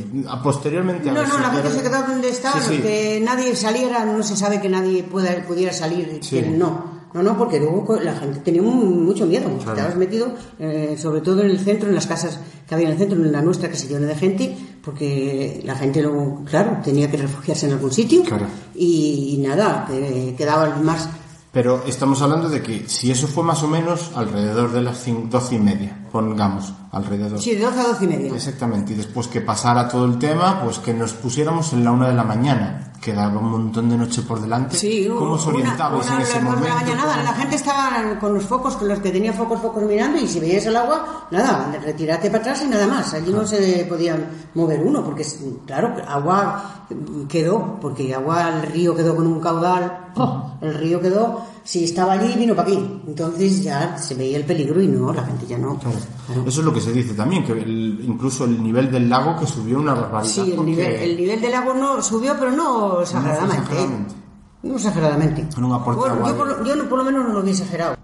Posteriormente, a no no la gente se quedó donde estaba Sí, sí. que nadie saliera no se sabe que nadie pueda, pudiera salir Sí. que no no, no, porque luego la gente tenía mu- mucho miedo. Estabas metido, eh, sobre todo en el centro, en las casas que había en el centro, en la nuestra que se llenó de gente, porque la gente luego, claro, tenía que refugiarse en algún sitio. Claro. Y, y nada, que quedaban más. Pero estamos hablando de que si eso fue más o menos alrededor de las doce y media, pongamos, alrededor. Sí, de 12 a 12 y media. Exactamente, y después que pasara todo el tema, pues que nos pusiéramos en la una de la mañana, quedaba un montón de noche por delante. Sí, ¿Cómo os orientabais en ese momento? nada, la gente estaba con los focos, con los que tenía focos, focos mirando, y si veías el agua, nada, retírate para atrás y nada más. Allí no se podía mover uno, porque, claro, agua quedó, porque agua, el río quedó con un caudal, ¡oh! el río quedó, si estaba allí, vino para aquí. Entonces ya se veía el peligro y no, la gente ya no. Claro. Claro. Eso es lo que se dice también, que el- incluso el nivel del lago que subió una barbaridad. Sí, el porque- nivel, el nivel del agua no subió, pero no exageradamente. ¿eh? exageradamente. No exageradamente. Con un aporte Bueno, yo, por, yo no- por lo menos no lo vi exagerado.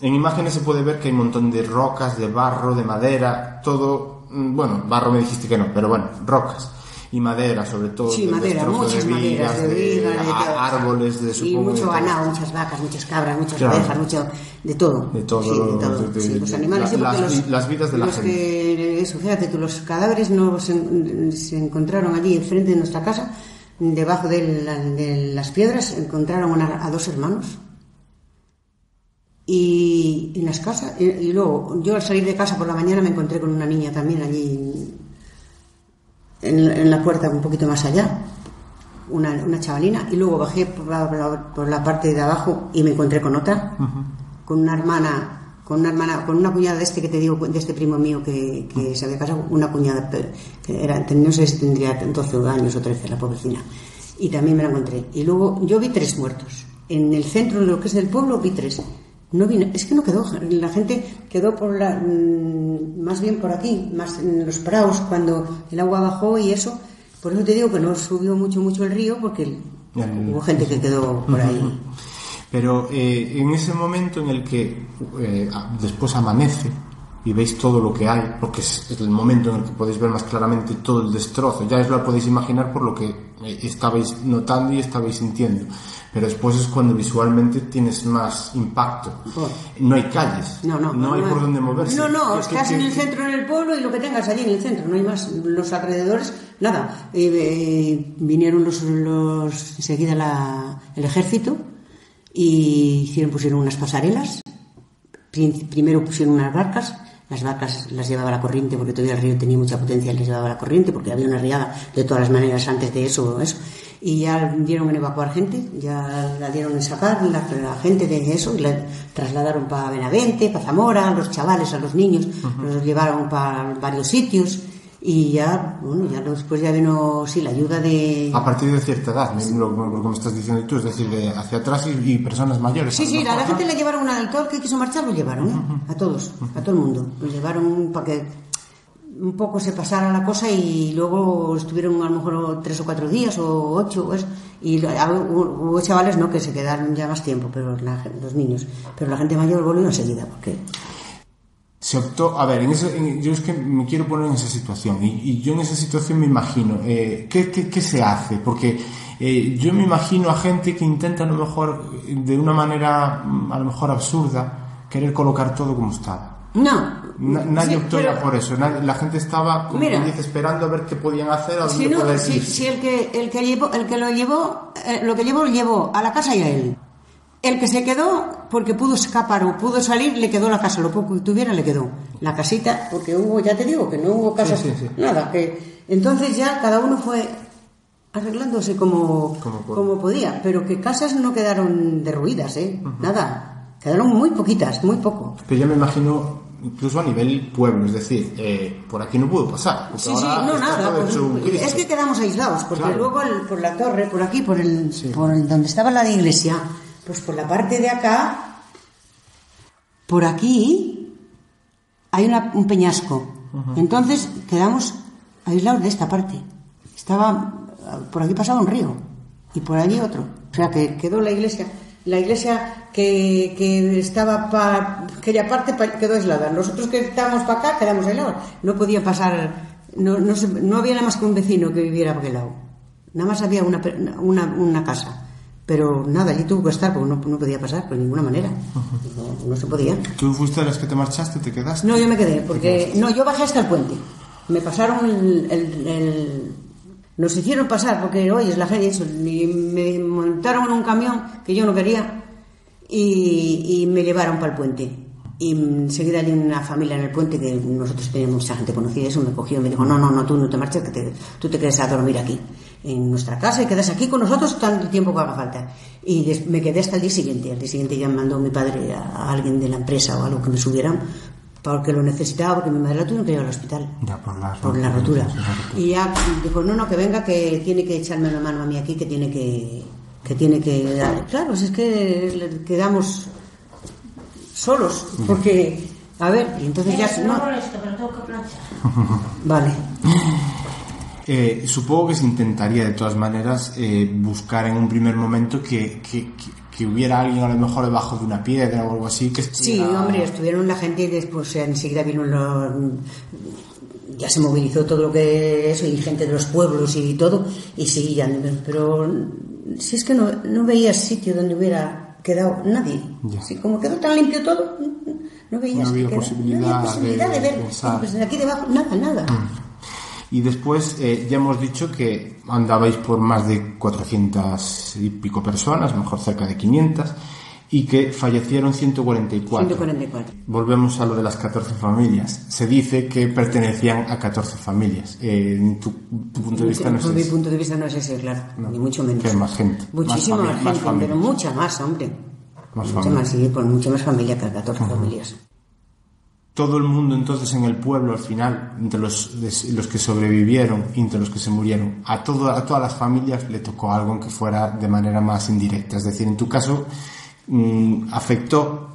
En imágenes se puede ver que hay un montón de rocas, de barro, de madera, todo, mm, bueno, barro me dijiste que no, pero bueno, rocas. Y madera, sobre todo. Sí, de madera, muchas de vigas, maderas, de vigas, de todo. árboles, de Y supongo, de mucho ganado, muchas vacas, muchas cabras, muchas Claro. ovejas, mucho, de todo. De todo, Sí, de todo. de- de- Sí, los de- animales, la- las los- vi- las vidas de la los gente. que- eso, fíjate tú, los cadáveres no se, se encontraron allí enfrente de nuestra casa, debajo de, la- de las piedras, encontraron una- a dos hermanos. Y en las casas, y, y luego yo al salir de casa por la mañana me encontré con una niña también allí en, en la puerta un poquito más allá, una, una chavalina, y luego bajé por la, por parte de abajo y me encontré con otra, con una hermana, con una hermana, con una cuñada de este que te digo, de este primo mío que, que se había casado, una cuñada, que era, no sé si tendría 12 años o 13, la pobrecina, y también me la encontré. Y luego yo vi tres muertos. En el centro de lo que es del pueblo vi tres. No vino, es que no quedó, la gente quedó por la, mm, más bien por aquí, más en los praos, cuando el agua bajó y eso. Por eso te digo que no subió mucho, mucho el río, porque el- hubo gente que quedó por ahí. Pero eh, en ese momento en el que eh, después amanece y veis todo lo que hay, porque es, es el momento en el que podéis ver más claramente todo el destrozo, ya os lo podéis imaginar por lo que eh, estabais notando y estabais sintiendo. Pero después es cuando visualmente tienes más impacto. Por- No hay calles, No, no. hay por dónde moverse. No, no, ¿Qué- estás en el centro, en el pueblo y lo que tengas allí en el centro, no hay más. Los alrededores, nada. Eh, eh, vinieron los, los enseguida la- el ejército y hicieron, pusieron unas pasarelas. Primero pusieron unas barcas, las barcas las llevaba la corriente porque todavía el río tenía mucha potencia y les llevaba la corriente porque había una riada de todas las maneras antes de eso, eso. Y ya dieron en evacuar gente, ya la dieron en sacar la, la gente de eso y la trasladaron para Benavente, para Zamora, a los chavales, a los niños, los llevaron para varios sitios y ya, bueno, ya después ya vino, sí, la ayuda de... A partir de cierta edad, me- lo, lo que me estás diciendo tú, es decir, de hacia atrás y, y personas mayores. Sí, sí, a la gente le llevaron, a todo el que quiso marchar lo llevaron, ¿eh? A todos, a todo el mundo. Lo llevaron para que un poco se pasara la cosa y luego estuvieron a lo mejor tres o cuatro días o ocho eso. y hubo hubo chavales no que se quedaron ya más tiempo, pero la los niños. Pero la gente mayor volvió enseguida porque Se optó, a ver, en en- yo es que me quiero poner en esa situación y, y yo en esa situación me imagino, eh, ¿qué, qué, qué se hace? Porque eh, yo me imagino a gente que intenta a lo mejor, de una manera mm, a lo mejor absurda, querer colocar todo como estaba. no. Na- nadie Sí, optó pero- ya por eso, nadie- la gente estaba, como Mira. dice, esperando a ver qué podían hacer, a Si no, si, si el que el que llevó, el que lo llevó, eh, lo que llevó, lo llevó a la casa y a él. El que se quedó, porque pudo escapar o pudo salir, le quedó la casa, lo poco que tuviera le quedó. La casita, porque hubo, ya te digo, que no hubo casas, sí, sí. nada, que entonces ya cada uno fue arreglándose como, Como podía, pero que casas no quedaron derruidas, ¿eh? Nada, quedaron muy poquitas, muy poco. Pero yo me imagino incluso a nivel pueblo, es decir, eh, por aquí no pudo pasar. Sí, sí, no, nada. pues, un es que quedamos aislados, porque Claro. luego el- por la torre, por aquí, por el, por el donde estaba la iglesia, pues por la parte de acá, por aquí, hay una- un peñasco. Entonces quedamos aislados de esta parte. Estaba, por aquí pasaba un río y por allí otro. O sea que quedó la iglesia. La iglesia que, que estaba para aquella parte pa- quedó aislada. Nosotros que estábamos para acá quedamos aislados. No podía pasar, no, no, se- no había nada más que un vecino que viviera por aquel lado. Nada más había una, una, una casa. Pero nada, allí tuvo que estar porque no, no podía pasar de ninguna manera. No, no se podía. ¿Tú fuiste de las que te marchaste, te quedaste? No, yo me quedé, porque no, yo bajé hasta el puente. Me pasaron el, el- el- nos hicieron pasar porque hoy es la gente eso, y me montaron en un camión que yo no quería y, y me llevaron para el puente. Y enseguida hay una familia en el puente que nosotros teníamos mucha gente conocida, eso me cogió y me dijo, no, no, no, tú no te marches, que te- tú te quedes a dormir aquí, en nuestra casa y quedas aquí con nosotros tanto tiempo que haga falta. Y me quedé hasta el día siguiente. Al día siguiente ya mandó mi padre a, alguien de la empresa o algo que me subieran porque lo necesitaba, porque mi madre la tuvieron que llevar al hospital Ya, por la, por la rotura. sí, la rotura. Y ya dijo, no, no, que venga, que tiene que echarme la mano a mí aquí, que tiene que... que tiene que dar". Claro, es que quedamos solos, porque... A ver, y entonces ya... No, vale. Eh, supongo que se intentaría de todas maneras eh, buscar en un primer momento que, que, que- que hubiera alguien a lo mejor debajo de una piedra o algo así que Sí, hombre, estuvieron la gente y después enseguida vino los... Ya se movilizó todo lo que eso y gente de los pueblos y todo y ya, pero si es que no, no veía sitio donde hubiera quedado nadie. Ya. Sí, como quedó tan limpio todo, no veías No había que posibilidad no había posibilidad de de, ver. Pues aquí debajo, nada, nada. Y después eh, ya hemos dicho que andabais por más de 400 y pico personas, mejor cerca de 500, y que fallecieron 144. 144. Volvemos a lo de las 14 familias. Se dice que pertenecían a 14 familias. Eh, en tu, tu punto de vista no es Por mi ese. punto de vista no es ese, claro, ni mucho menos. Que hay más gente. Muchísima Más más, más gente, familias. pero mucha más, hombre. Más mucha familias. más, sí, por mucha más familia que 14 familias. Todo el mundo entonces en el pueblo al final, entre los, los que sobrevivieron y entre los que se murieron, a, todo, a todas las familias le tocó algo aunque fuera de manera más indirecta. Es decir, en tu caso mm, afectó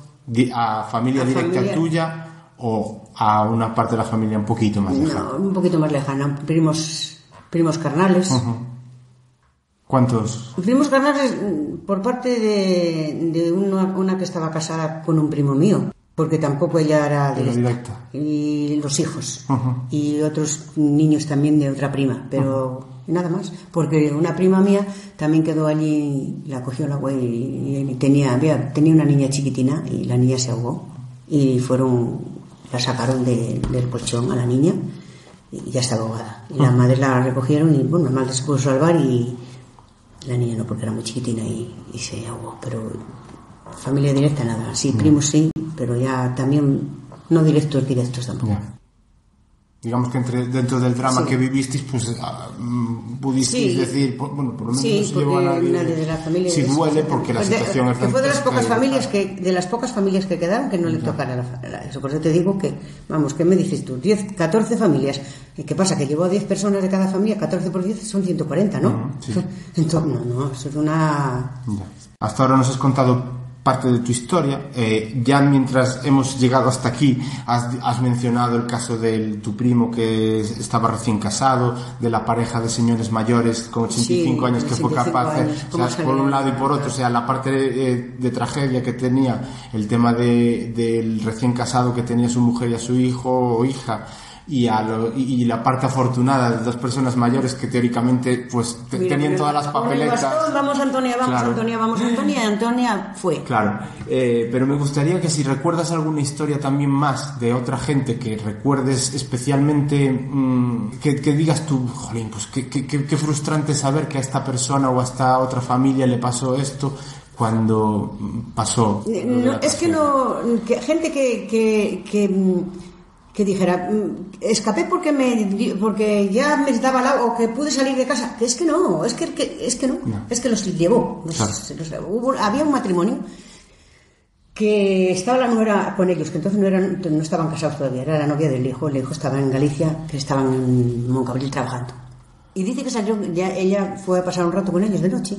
a familia A directa familia. tuya o a una parte de la familia un poquito más lejana. No, un poquito más lejana. Primos, primos carnales. ¿Cuántos? Primos carnales mm, por parte de, de una, una que estaba casada con un primo mío, porque tampoco ella era directa. directa. Y los hijos. Ujú. Y otros niños también de otra prima, pero nada más. Porque una prima mía también quedó allí, la cogió el agua y, y tenía, había, tenía una niña chiquitina y la niña se ahogó. Y fueron, la sacaron de- del colchón a la niña y ya estaba ahogada. Y la madre la recogieron y bueno, la madre se pudo salvar y la niña no, porque era muy chiquitina y, y se ahogó. Pero Familia directa nada, sí, primos sí, pero ya también no directos, directos tampoco. Ya. Digamos que entre, dentro del drama Sí. que vivisteis, pues ah, mm, pudisteis Sí. decir, bueno, por lo menos Sí, no llevó a nadie, de la familia. De- duele porque la Pues de- situación es que fue de las pocas familias que de las pocas familias que quedaron que no le tocara la, la- eso por eso te digo que vamos qué me dices tú 10 14 familias y qué pasa que llevó a 10 personas de cada familia 14 por 10 son 140 no Ujú, sí. entonces no no eso es una Ya. Hasta ahora nos has contado parte de tu historia. Eh, ya mientras hemos llegado hasta aquí, has, has mencionado el caso de tu primo que estaba recién casado, de la pareja de señores mayores con 85 Sí, años que fue 85 capaz de... o sea, por un lado y por otro, o sea, la parte de, de tragedia que tenía, el tema de, del recién casado que tenía su mujer y a su hijo o hija. Y, a lo- y, y la parte afortunada de dos personas mayores que teóricamente pues te- Mira, tenían mira, todas las papeletas. bastón, vamos Antonia vamos Claro. Antonia vamos Antonia Antonia fue Claro, eh, pero me gustaría que si recuerdas alguna historia también más de otra gente que recuerdes especialmente, mm, que, que digas tú, jolín, pues qué, qué- qué- qué frustrante saber que a esta persona o a esta otra familia le pasó esto cuando mm, pasó. No, la es que no, que gente que, que, que, mm, que dijera, mm, escapé porque me porque ya me daba la o que pude salir de casa, que es que no, es que, que- es que no, No. es que los llevó. los- Claro. se los- hubo- había un matrimonio que estaba la nuera con ellos, que entonces no eran, no estaban casados todavía, era la novia del hijo, el hijo estaba en Galicia, que estaban en Moncabril trabajando. Y dice que salió, ya ella fue a pasar un rato con ellos de noche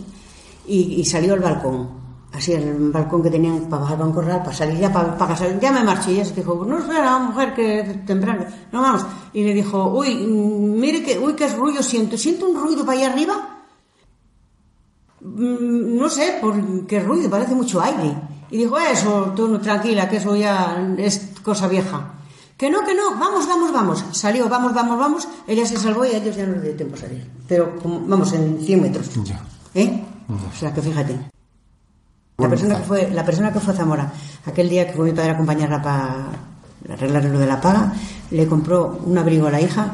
y, y salió al balcón, así el balcón que tenían para bajar para un corral, para salir ya para, para casar, ya me marché. Y ella se dijo, no espera, mujer, que temprano, no vamos. Y le dijo, uy, mm, mire que, uy, qué ruido siento, siento un ruido para allá arriba. Mm, no sé por qué ruido, parece mucho aire. Y dijo, eso, tú tranquila, que eso ya es cosa vieja. Que no, que no, vamos, vamos, vamos. Salió, vamos, vamos, vamos. Ella se salvó y a ellos ya no les dio tiempo a salir. Pero, como- vamos, en 100 metros. Ya. ¿Eh? O sea, que fíjate. La persona que fue, la persona que fue a Zamora, aquel día que fue mi padre a acompañarla para arreglar lo de la paga, le compró un abrigo a la hija,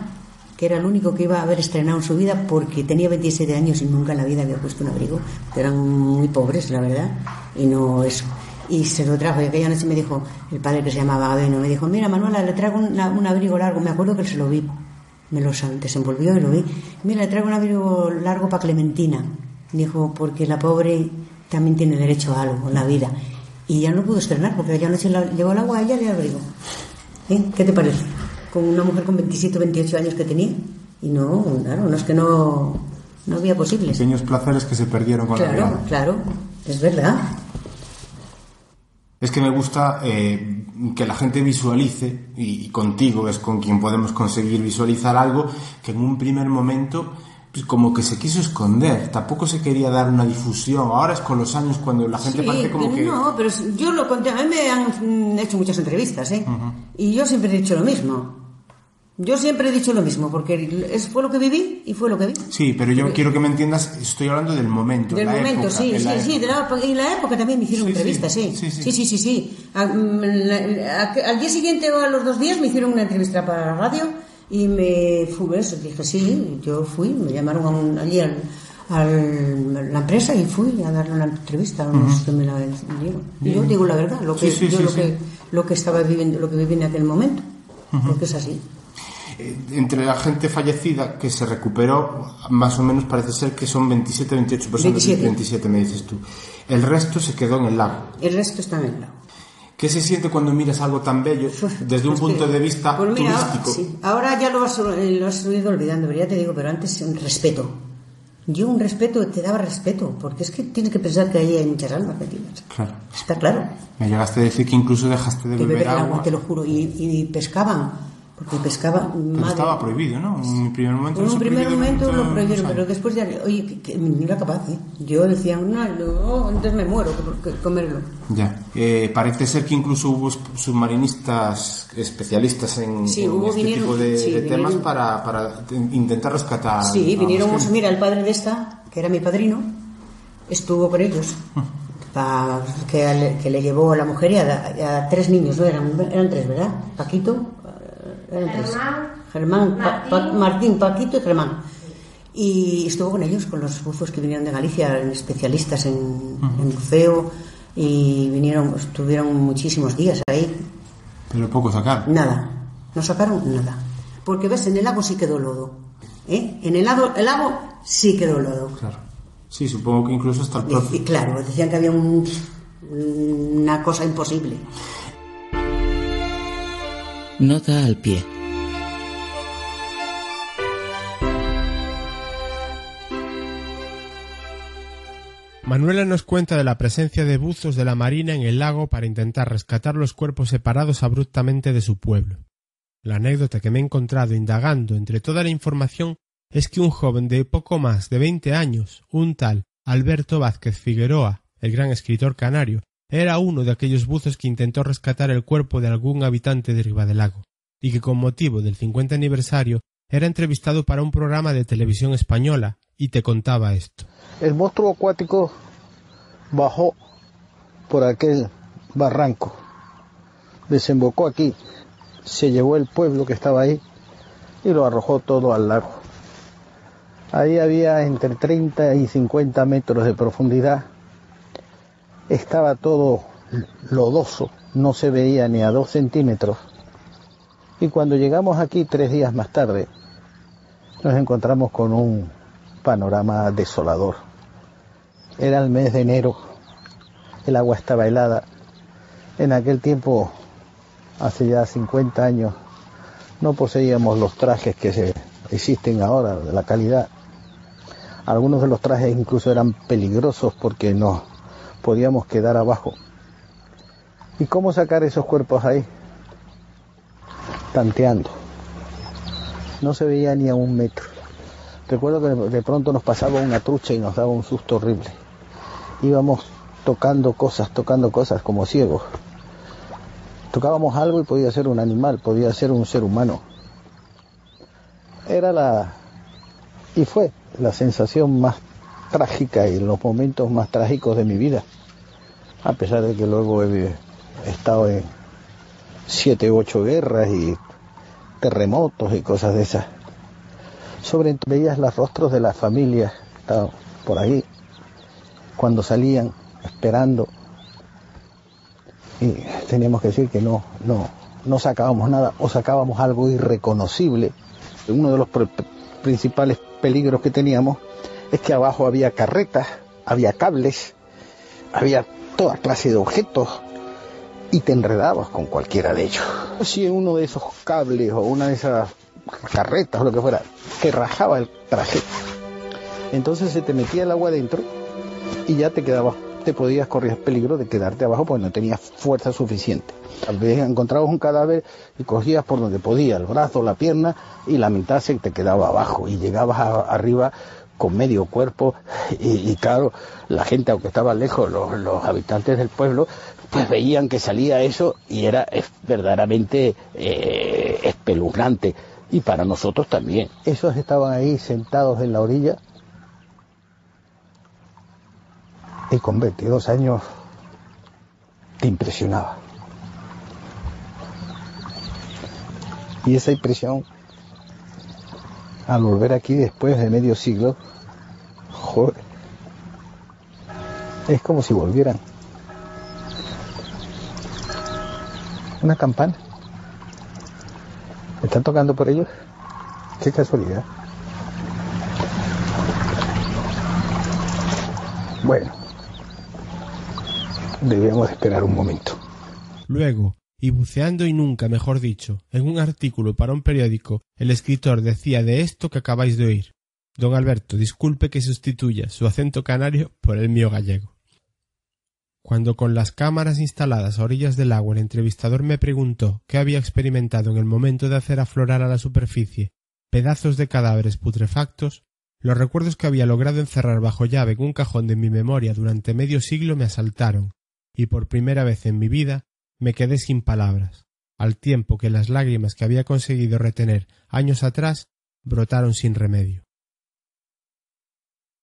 que era el único que iba a haber estrenado en su vida porque tenía 27 años y nunca en la vida había puesto un abrigo. Eran muy pobres, la verdad, y no eso. Y se lo trajo, y aquella noche me dijo, el padre que se llamaba Gabeno, me dijo, mira Manuela, le traigo una- un abrigo largo, me acuerdo que se lo vi, me lo desenvolvió y lo vi, mira, le traigo un abrigo largo para Clementina, dijo, porque la pobre también tiene derecho a algo en la vida. Y ya no pudo estrenar, porque aquella noche la- llevó el agua a ella y el abrigo. ¿Eh? ¿Qué te parece? Con una mujer con 27 o 28 años que tenía. Y no, claro, no es que no, no había posibles. Pequeños placeres que se perdieron con la Claro, vida. claro, es verdad. Es que me gusta eh, que la gente visualice, y, y contigo es con quien podemos conseguir visualizar algo que en un primer momento como que se quiso esconder, tampoco se quería dar una difusión. Ahora es con los años cuando la gente Sí, parece como pero que... no, pero yo lo conté, a mí me han hecho muchas entrevistas, ¿eh? Y yo siempre he dicho lo mismo. Yo siempre he dicho lo mismo, porque es, fue lo que viví y fue lo que vi. Sí, pero yo quiero que me entiendas, estoy hablando del momento. Del la momento, época, sí, sí, la sí, de la, y la época también me hicieron Sí, entrevistas, sí. sí, sí. Sí, sí, sí, sí. A- mm, la- a- al día siguiente o a los dos días me hicieron una entrevista para la radio y me fui eso, dije, sí, yo fui, me llamaron a un- allí al, al- la empresa y fui a darle una entrevista a los que me la dieron. Y yo digo la verdad, lo que, Sí, sí, yo sí, lo, que, lo que estaba viviendo, lo que viví en aquel momento, porque es así. Eh, entre la gente fallecida que se recuperó, más o menos parece ser que son 27, 28 personas. 27. 27 me dices tú. El resto se quedó en el lago. El resto está en el lado. ¿Qué se siente cuando miras algo tan bello desde un Pues punto que- de vista pues mira, turístico? sí, ahora ya lo has, lo has ido olvidando, pero ya te digo, pero antes un respeto. Yo un respeto, te daba respeto, porque es que tienes que pensar que ahí hay muchas almas metidas. Claro. Está claro. Me llegaste a decir que incluso dejaste de Que beber beber agua. agua, te lo juro, y, y pescaban, porque pescaban. Pero madre- estaba prohibido, ¿no? En un primer momento. En un primer momento lo prohibieron, pero después ya, oye, que, que no era capaz, ¿eh? Yo decía, no, no, entonces me muero que, que comerlo. Ya. Eh, parece ser que incluso hubo submarinistas especialistas en, Sí, en hubo, este vinieron- tipo de, sí, de temas para, para intentar rescatar. Sí, a vinieron, gente. mira, el padre de esta, que era mi padrino, estuvo con ellos, pa- que, le- que le llevó a la mujer y a, a tres niños, ¿no? Eran, eran tres, ¿verdad? Paquito, eran tres. Germán, Pa- Pa- Martín, Paquito y Germán. Y estuvo con ellos, con los buzos que vinieron de Galicia, especialistas en, en buceo, y vinieron, estuvieron muchísimos días ahí. Pero poco sacar. Nada, no sacaron nada. Porque ves, en el lago sí quedó lodo. ¿eh? En el lago, el lago sí quedó lodo. Claro. Sí, supongo que incluso hasta el Y, propio. y claro, decían que había un- una cosa imposible. Nota al pie. Manuela nos cuenta de la presencia de buzos de la Marina en el lago para intentar rescatar los cuerpos separados abruptamente de su pueblo. La anécdota que me he encontrado indagando entre toda la información es que un joven de poco más de veinte años, un tal Alberto Vázquez Figueroa, el gran escritor canario, era uno de aquellos buzos que intentó rescatar el cuerpo de algún habitante de Ribadelago, y que con motivo del 50 aniversario era entrevistado para un programa de televisión española, y te contaba esto. El monstruo acuático bajó por aquel barranco, desembocó aquí, se llevó el pueblo que estaba ahí y lo arrojó todo al lago. Ahí había entre 30 y 50 metros de profundidad, estaba todo lodoso, no se veía ni a dos centímetros. Y cuando llegamos aquí tres días más tarde, nos encontramos con un panorama desolador. Era el mes de enero, el agua estaba helada. En aquel tiempo, hace ya 50 años, no poseíamos los trajes que se existen ahora, de la calidad. Algunos de los trajes incluso eran peligrosos porque nos podíamos quedar abajo. ¿Y cómo sacar esos cuerpos ahí? Tanteando. No se veía ni a un metro. Recuerdo que de pronto nos pasaba una trucha y nos daba un susto horrible. Íbamos tocando cosas, tocando cosas como ciegos. Tocábamos algo y podía ser un animal, podía ser un ser humano. Era la... y fue la sensación más trágica y los momentos más trágicos de mi vida. A pesar de que luego he estado en siete ocho guerras y terremotos y cosas de esas. Sobre veías los rostros de las familias por ahí cuando salían esperando. Y teníamos que decir que no no no sacábamos nada o sacábamos algo irreconocible. Uno de los pr- principales peligros que teníamos es que abajo había carretas había cables había toda clase de objetos y te enredabas con cualquiera de ellos si uno de esos cables o una de esas carretas o lo que fuera, te rajaba el traje. Entonces se te metía el agua adentro y ya te quedabas, te podías correr peligro de quedarte abajo porque no tenías fuerza suficiente. Tal vez encontrabas un cadáver y cogías por donde podía, el brazo, la pierna y la mitad se te quedaba abajo y llegabas arriba con medio cuerpo y, claro, la gente aunque estaba lejos, los, los habitantes del pueblo, pues veían que salía eso y era verdaderamente eh, espeluznante y para nosotros también. Esos estaban ahí sentados en la orilla y con 22 años te impresionaba. Y esa impresión, al volver aquí después de medio siglo, joder, es como si volvieran. Una campana. ¿Me están tocando por ellos? Qué casualidad. Bueno, debemos esperar un momento. Luego, y buceando y nunca, mejor dicho, en un artículo para un periódico, el escritor decía de esto que acabáis de oír. Don Alberto, disculpe que sustituya su acento canario por el mío gallego. Cuando con las cámaras instaladas a orillas del agua el entrevistador me preguntó qué había experimentado en el momento de hacer aflorar a la superficie pedazos de cadáveres putrefactos, los recuerdos que había logrado encerrar bajo llave en un cajón de mi memoria durante medio siglo me asaltaron, y por primera vez en mi vida me quedé sin palabras, al tiempo que las lágrimas que había conseguido retener años atrás brotaron sin remedio.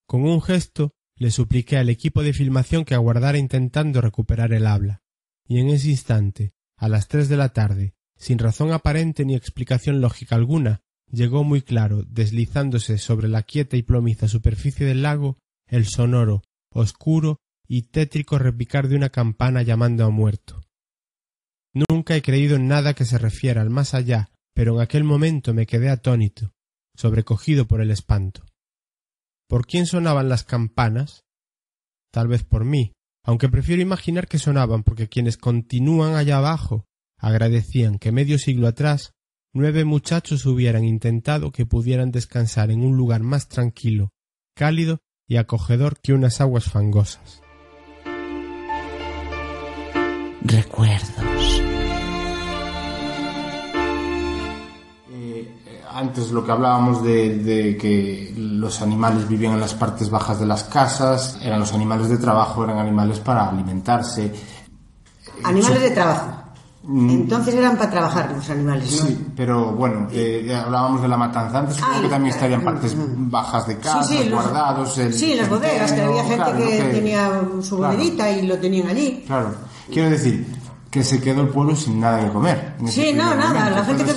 Con un gesto le supliqué al equipo de filmación que aguardara intentando recuperar el habla, y en ese instante, a las tres de la tarde, sin razón aparente ni explicación lógica alguna, llegó muy claro, deslizándose sobre la quieta y plomiza superficie del lago, el sonoro, oscuro y tétrico repicar de una campana llamando a muerto. Nunca he creído en nada que se refiera al más allá, pero en aquel momento me quedé atónito, sobrecogido por el espanto. ¿Por quién sonaban las campanas? Tal vez por mí, aunque prefiero imaginar que sonaban porque quienes continúan allá abajo agradecían que medio siglo atrás nueve muchachos hubieran intentado que pudieran descansar en un lugar más tranquilo, cálido y acogedor que unas aguas fangosas. Recuerdos. Antes lo que hablábamos de, de, que los animales vivían en las partes bajas de las casas, eran los animales de trabajo, eran animales para alimentarse. Animales de trabajo. Entonces eran para trabajar los animales, ¿no? Sí, pero bueno, eh, hablábamos de la matanza antes, Ah, que y- también estarían mm, partes mm. bajas de casa, sí, los- guardados. el Sí, las bodegas, que había gente claro, que, tenía su claro, bodeguita y lo tenían allí. Claro, quiero decir que se quedó el pueblo sin nada que comer. Sí, no, nada, momento. la gente Entonces,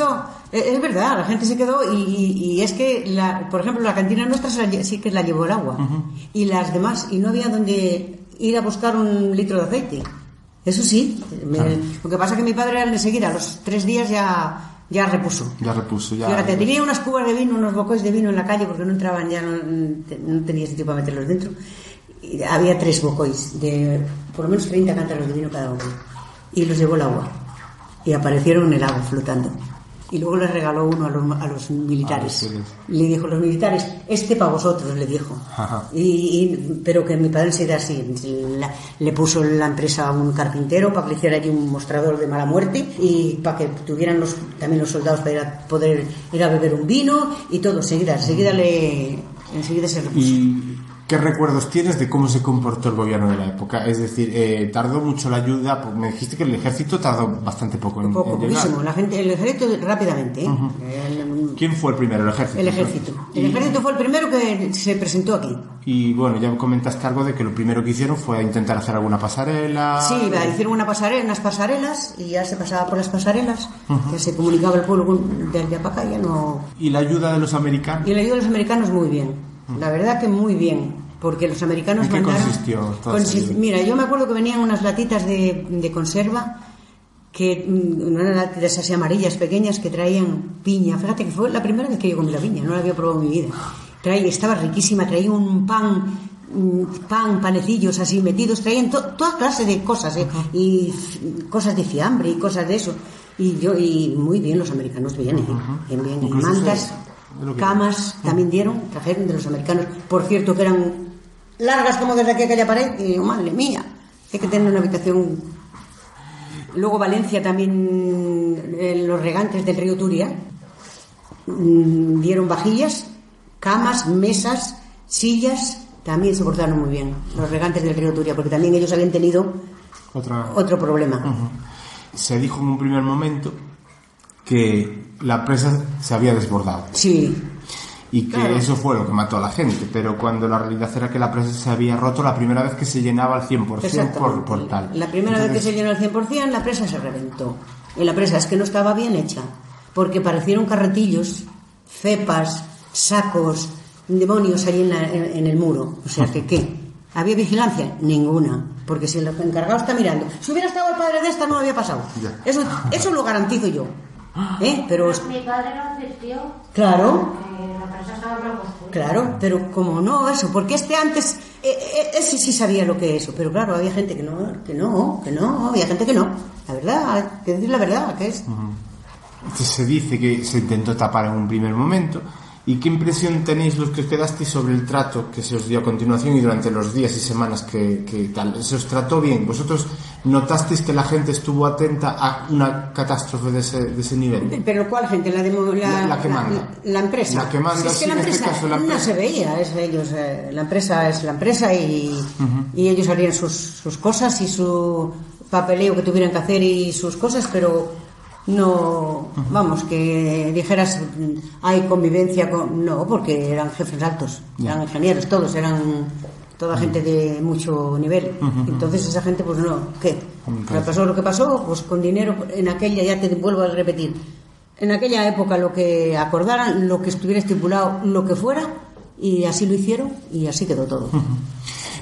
quedó, es verdad, la gente se quedó y, y- es que, la, por ejemplo, la cantina nuestra se la lle- sí que la llevó el agua y las demás, y no había donde ir a buscar un litro de aceite. Eso sí, me- Claro. lo que pasa es que mi padre enseguida, a los tres días ya, ya repuso. Ya repuso, ya. Fíjate, tenía unas cubas de vino, unos bocos de vino en la calle porque no entraban ya, no, no tenía sitio para meterlos dentro. Y había tres bocois de por lo menos 30 cántaros de vino cada uno. Y los llevó el agua. Y aparecieron en el agua flotando. Y luego les regaló uno a los, a los militares. Ah, sí, Le dijo los militares, este para vosotros, le dijo. Y, y- pero que mi padre se da así. la- le puso la empresa a un carpintero para que le hiciera allí un mostrador de mala muerte y para que tuvieran los, también los soldados para ir a poder ir a beber un vino y todo. Enseguida, enseguida le. Enseguida se repuso. ¿Y qué recuerdos tienes de cómo se comportó el gobierno de la época? Es decir, eh, tardó mucho la ayuda, pues me dijiste que el ejército tardó bastante poco en, Poco, en llegar. La gente, el ejército rápidamente. ¿eh? El, ¿Quién fue el primero? El ejército. el ejército. El Y- ejército fue el primero que se presentó aquí. Y bueno, ya comentaste algo de que lo primero que hicieron fue intentar hacer alguna pasarela. Sí, va, hicieron una pasarela, unas pasarelas y ya se pasaba por las pasarelas, ya se comunicaba el pueblo de allá para acá, ya no... Y la ayuda de los americanos. Y la ayuda de los americanos muy bien, la verdad que muy bien, porque los americanos ¿En qué mandaron... consistió? Mira, yo me acuerdo que venían unas latitas de, de conserva, que mm, unas latitas así amarillas pequeñas que traían piña, fíjate que fue la primera vez que yo comí la piña, no la había probado en mi vida. Traía, estaba riquísima, traía un pan pan, panecillos así metidos, traían to- toda clase de cosas, ¿eh? y cosas de fiambre y cosas de eso. Y yo, y muy bien, los americanos bien, ¿eh? bien, bien. Mantas, camas también dieron, trajeron de los americanos. Por cierto, que eran largas como desde aquí a aquella pared, y madre mía, hay que tener una habitación. Luego Valencia también, eh, los regantes del río Turia, mm, dieron vajillas, camas, mesas, sillas, también se portaron muy bien, los regantes del río Turia, porque también ellos habían tenido Otra... otro problema. Se dijo en un primer momento que la presa se había desbordado Sí, y que Claro. eso fue lo que mató a la gente, pero cuando la realidad era que la presa se había roto la primera vez que se llenaba al 100% por, por tal. La primera vez que se llenó al 100%, la presa se reventó. Y la presa es que no estaba bien hecha, porque parecieron carretillos, cepas, sacos, demonios allí en, la- en- en el muro. O sea, que ¿qué? ¿Había vigilancia? Ninguna. Porque si el encargado está mirando, si hubiera estado el padre de esta, no había pasado. Eso, eso lo garantizo yo. ¿Eh? Pero, Mi padre lo advirtió claro, la estaba. Claro, pero como no eso, porque este antes, eh, eh, ese sí sabía lo que es eso, pero claro, había gente que no, que no, que no, había gente que no. La verdad, hay que decir la verdad, que es. se dice que se intentó tapar en un primer momento. ¿Y qué impresión tenéis los que os quedasteis sobre el trato que se os dio a continuación y durante los días y semanas que, que tal? ¿Se os trató bien? ¿Vosotros notasteis que la gente estuvo atenta a una catástrofe de ese, de ese nivel? Pero ¿cuál gente? La, demo- la, que manda. La, la empresa. La que manda, Si es sí, que la en este caso la no empresa. se veía, es ellos, eh, la empresa es la empresa y, y ellos harían sus, sus cosas y su papeleo que tuvieran que hacer y sus cosas, pero no, vamos, que dijeras mm, hay convivencia con... No, porque eran jefes altos, Ya. eran ingenieros, todos eran toda gente de mucho nivel. Entonces esa gente, pues no, ¿qué? Pues- pasó lo que pasó, pues con dinero, en aquella, ya te vuelvo a repetir, en aquella época lo que acordaran, lo que estuviera estipulado, lo que fuera, y así lo hicieron y así quedó todo.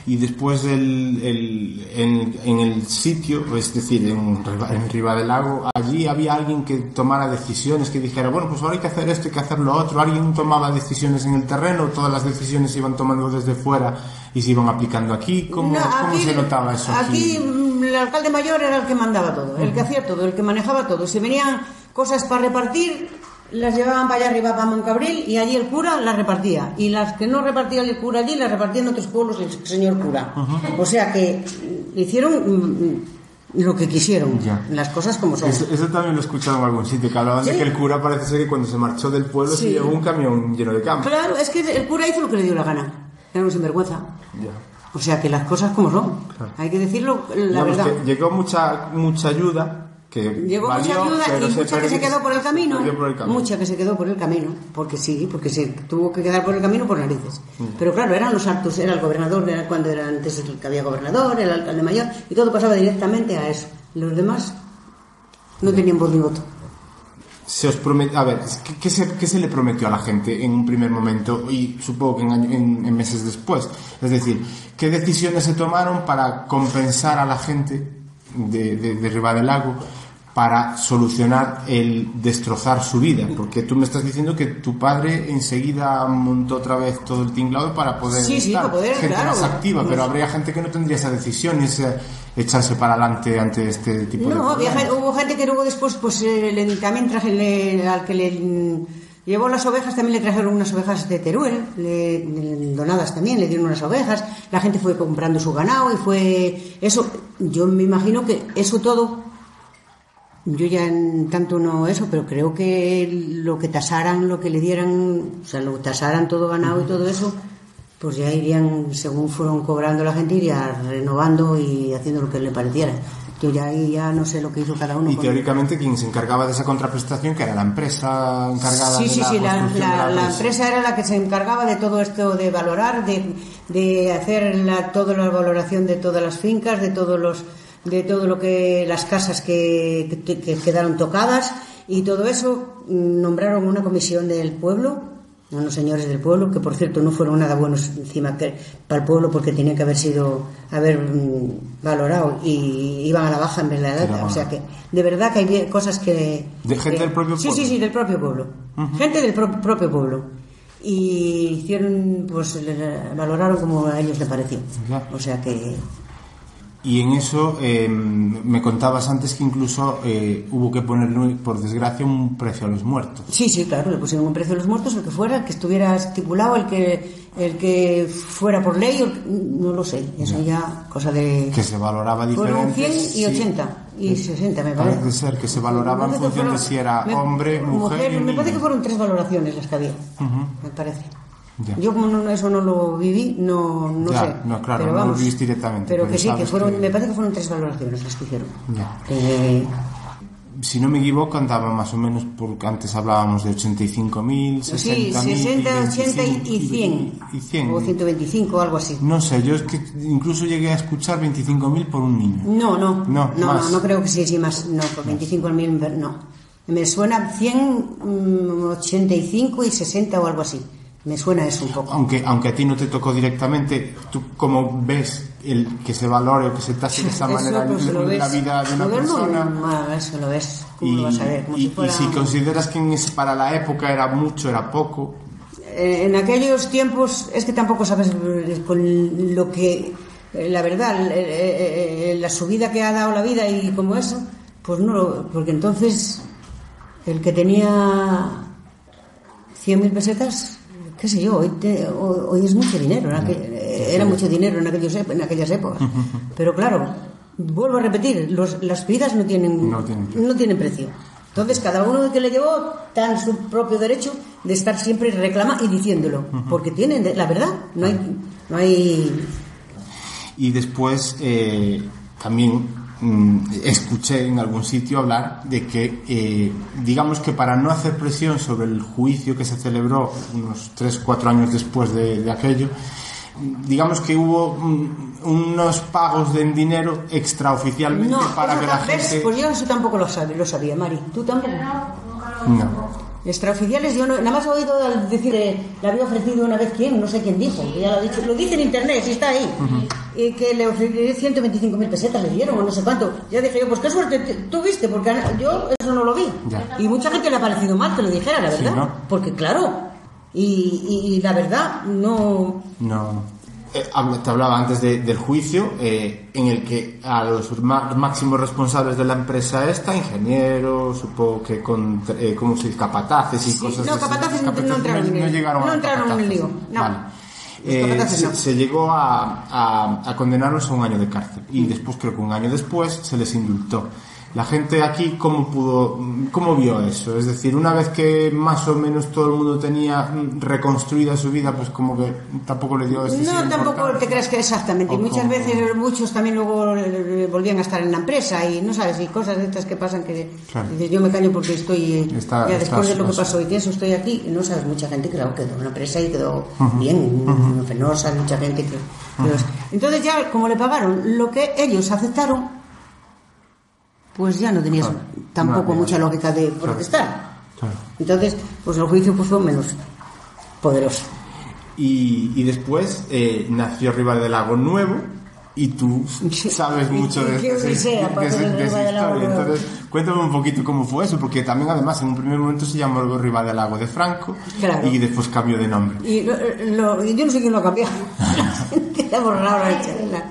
y después el, el- en, en el sitio, es decir, en, en Riva del Lago, allí había alguien que tomara decisiones, que dijera, bueno, pues ahora hay que hacer esto, hay que hacer lo otro. Alguien tomaba decisiones en el terreno, todas las decisiones se iban tomando desde fuera y se iban aplicando aquí. ¿Cómo, No, cómo aquí- se notaba eso aquí? Aquí mm, el alcalde mayor era el que mandaba todo, el que hacía todo, el que manejaba todo. Si venían cosas para repartir, las llevaban para allá arriba, para Moncabril, y allí el cura las repartía. Y las que no repartía el cura allí, las repartía en otros pueblos el señor cura. O sea que mm, hicieron mm, lo que quisieron, Ya. las cosas como son. Eso, eso también lo he escuchado en algún sitio, que hablaban de Sí. que el cura parece ser que cuando se marchó del pueblo se Sí. llevó un camión lleno de campo. Claro, es que el cura hizo lo que le dio la gana. Era un sinvergüenza. Ya. O sea que las cosas como son. Hay que decirlo la verdad. que llegó mucha, mucha ayuda, que Llegó valió, mucha ayuda y mucha que se quedó por el camino. perdió por el camino. Mucha que se quedó por el camino, porque sí, porque se tuvo que quedar por el camino por narices. Mm. Pero claro, eran los actos, era el gobernador, era cuando era antes el que había gobernador, el alcalde mayor, y todo pasaba directamente a eso. Los demás no tenían voz ni voto. Se os promete, a ver, ¿qué, se, qué se le prometió a la gente en un primer momento y supongo que en, en- meses después? Es decir, ¿qué decisiones se tomaron para compensar a la gente de, de, de del Lago para solucionar el destrozar su vida? Porque tú me estás diciendo que tu padre enseguida montó otra vez todo el tinglado para poder Sí, sí, estar. para poder, gente claro. más activa, pero habría gente que no tendría esa decisión y ese echarse para adelante ante este tipo de No, había problemas. gen- hubo gente que luego después, pues eh, le- también traje le- al que le llevó las ovejas, también le trajeron unas ovejas de Teruel, le- donadas también, le dieron unas ovejas, la gente fue comprando su ganado y fue eso, yo me imagino que eso todo, yo ya en tanto no eso, pero creo que lo que tasaran, lo que le dieran, o sea, lo tasaran todo ganado y todo eso, pues ya irían, según fueron cobrando la gente, iría renovando y haciendo lo que le pareciera. Yo ya ahí ya no sé lo que hizo cada uno. Y teóricamente quien se encargaba de esa contraprestación, que era la empresa encargada Sí, de sí, la sí, la, construcción la- la presa. empresa era la que se encargaba de todo esto, de valorar, de, de hacer la, toda la valoración de todas las fincas, de todos los, de todo lo que las casas que, que- que quedaron tocadas y todo eso. mm, Nombraron una comisión del pueblo, unos señores del pueblo que por cierto no fueron nada buenos encima que, para el pueblo porque tenían que haber sido haber mm, valorado y iban a la baja en vez de la alta. Tiraban. O sea que de verdad que hay cosas que ¿De gente que- del propio sí, pueblo? Sí, sí, del propio pueblo. Gente del pro- propio pueblo. Y hicieron, pues valoraron como a ellos les pareció. O sea que. Y en eso eh, me contabas antes que incluso eh, hubo que ponerle, por desgracia, un precio a los muertos. Sí, sí, claro, le pusieron un precio a los muertos, el que fuera, el que estuviera estipulado, el que, el que fuera por ley, no lo sé. Eso ya, cosa de. Que se valoraba Fueron diferente. 100 y 80 y 60, me parece. Parece ser que se valoraba en función de si era me- hombre, mujer, y Me niño. parece que fueron tres valoraciones las que había, me parece. Ya. Yo como no- eso no lo viví, no, no Ya, sé. no, claro, pero no lo vamos, viviste directamente, Pero, pero que sí, que fueron, que- me parece que fueron tres valoraciones las que hicieron. Ya. Eh, Si no me equivoco, andaba más o menos, porque antes hablábamos de 85.000, 60.000. sí, 60, 80 y 25, 100. Y 100. O 125 o algo así. No sé, yo es que incluso llegué a escuchar 25.000 por un niño. No, no. No, no, más. no, no creo que sí, sí, más. No, por 25 mil, no. Me suena 100, mm, 85 y 60 o algo así. Me suena eso un poco. Aunque, aunque a ti no te tocó directamente, ¿tú cómo ves el que se valore o que se tase de esa Eso, manera pues, la ves. vida de una Lo persona? mal, eso lo ves. ¿Cómo Y, lo vas a ver? Como y- si y fuera... si consideras que en para la época era mucho, era poco, Eh, en aquellos tiempos es que tampoco sabes con lo que eh, la verdad eh, la subida que ha dado la vida y como eso pues no porque entonces el que tenía 100.000 pesetas qué sé yo hoy, te- hoy, hoy es mucho dinero en aquel- era mucho dinero en, aquellos, ep- en aquellas épocas. Pero claro vuelvo a repetir los- las vidas no tienen No tienen precio. no tienen precio. Entonces, cada uno que le llevó en su propio derecho de estar siempre reclama y diciéndolo, porque tienen la verdad, no hay, no hay Y después eh, también escuché en algún sitio hablar de que, eh, digamos que para no hacer presión sobre el juicio que se celebró unos 3-4 años después de, de aquello, mm, digamos que hubo mm, unos pagos de en dinero extraoficialmente no, para que la gente... pues yo eso tampoco lo sabía, lo sabía, Mari, tú tampoco. No. Extraoficiales, yo no, nada más he oído decir, eh, le había ofrecido una vez quién, no sé quién dijo, ya lo ha dicho, lo dice en internet, sí está ahí, y que le ofreció 125 mil pesetas, le dieron o no sé cuánto. Ya dije yo, pues qué suerte te- tuviste, porque yo eso no lo vi. Ya. Y mucha gente le ha parecido mal que lo dijera, la Sí, verdad, ¿no? porque claro, y, y la verdad, no, No. Eh, te hablaba antes de- del juicio eh, en el que a los máximos responsables de la empresa esta, ingenieros, supongo que con, eh, ¿cómo se dice? capataces y Sí, cosas no, capataces no entraron llegaron no a entraron en el capataces. lío, no. Vale. Eh, capataces se llegó a, a- a condenarlos a un año de cárcel y después creo que un año después se les indultó. La gente aquí, ¿cómo pudo, cómo vio eso? Es decir, una vez que más o menos todo el mundo tenía reconstruida su vida, pues como que tampoco le dio No, tampoco te creas que exactamente. Y muchas como- veces muchos también luego volvían a estar en la empresa y no sabes, y cosas de estas que pasan que Claro. yo me callo porque estoy, eh, Está- ya después de lo que pasó y que eso estoy aquí, y no sabes, mucha gente claro quedó en la empresa y quedó bien, no penosa, mucha gente que... que Entonces ya, como le pagaron lo que ellos aceptaron, pues ya no tenías Claro. tampoco No mucha lógica de protestar. Claro. Entonces, pues el juicio pues fue menos poderoso. Y, y después eh, nació Riva del Lago Nuevo y tú sabes mucho de, de- esa historia. Nuevo. Entonces, cuéntame un poquito cómo fue eso, porque también además en un primer momento se llamó Riva del Lago de Franco Claro. y después cambió de nombre. Y lo- lo- yo no sé quién lo ha borrado, la ha hecho, la-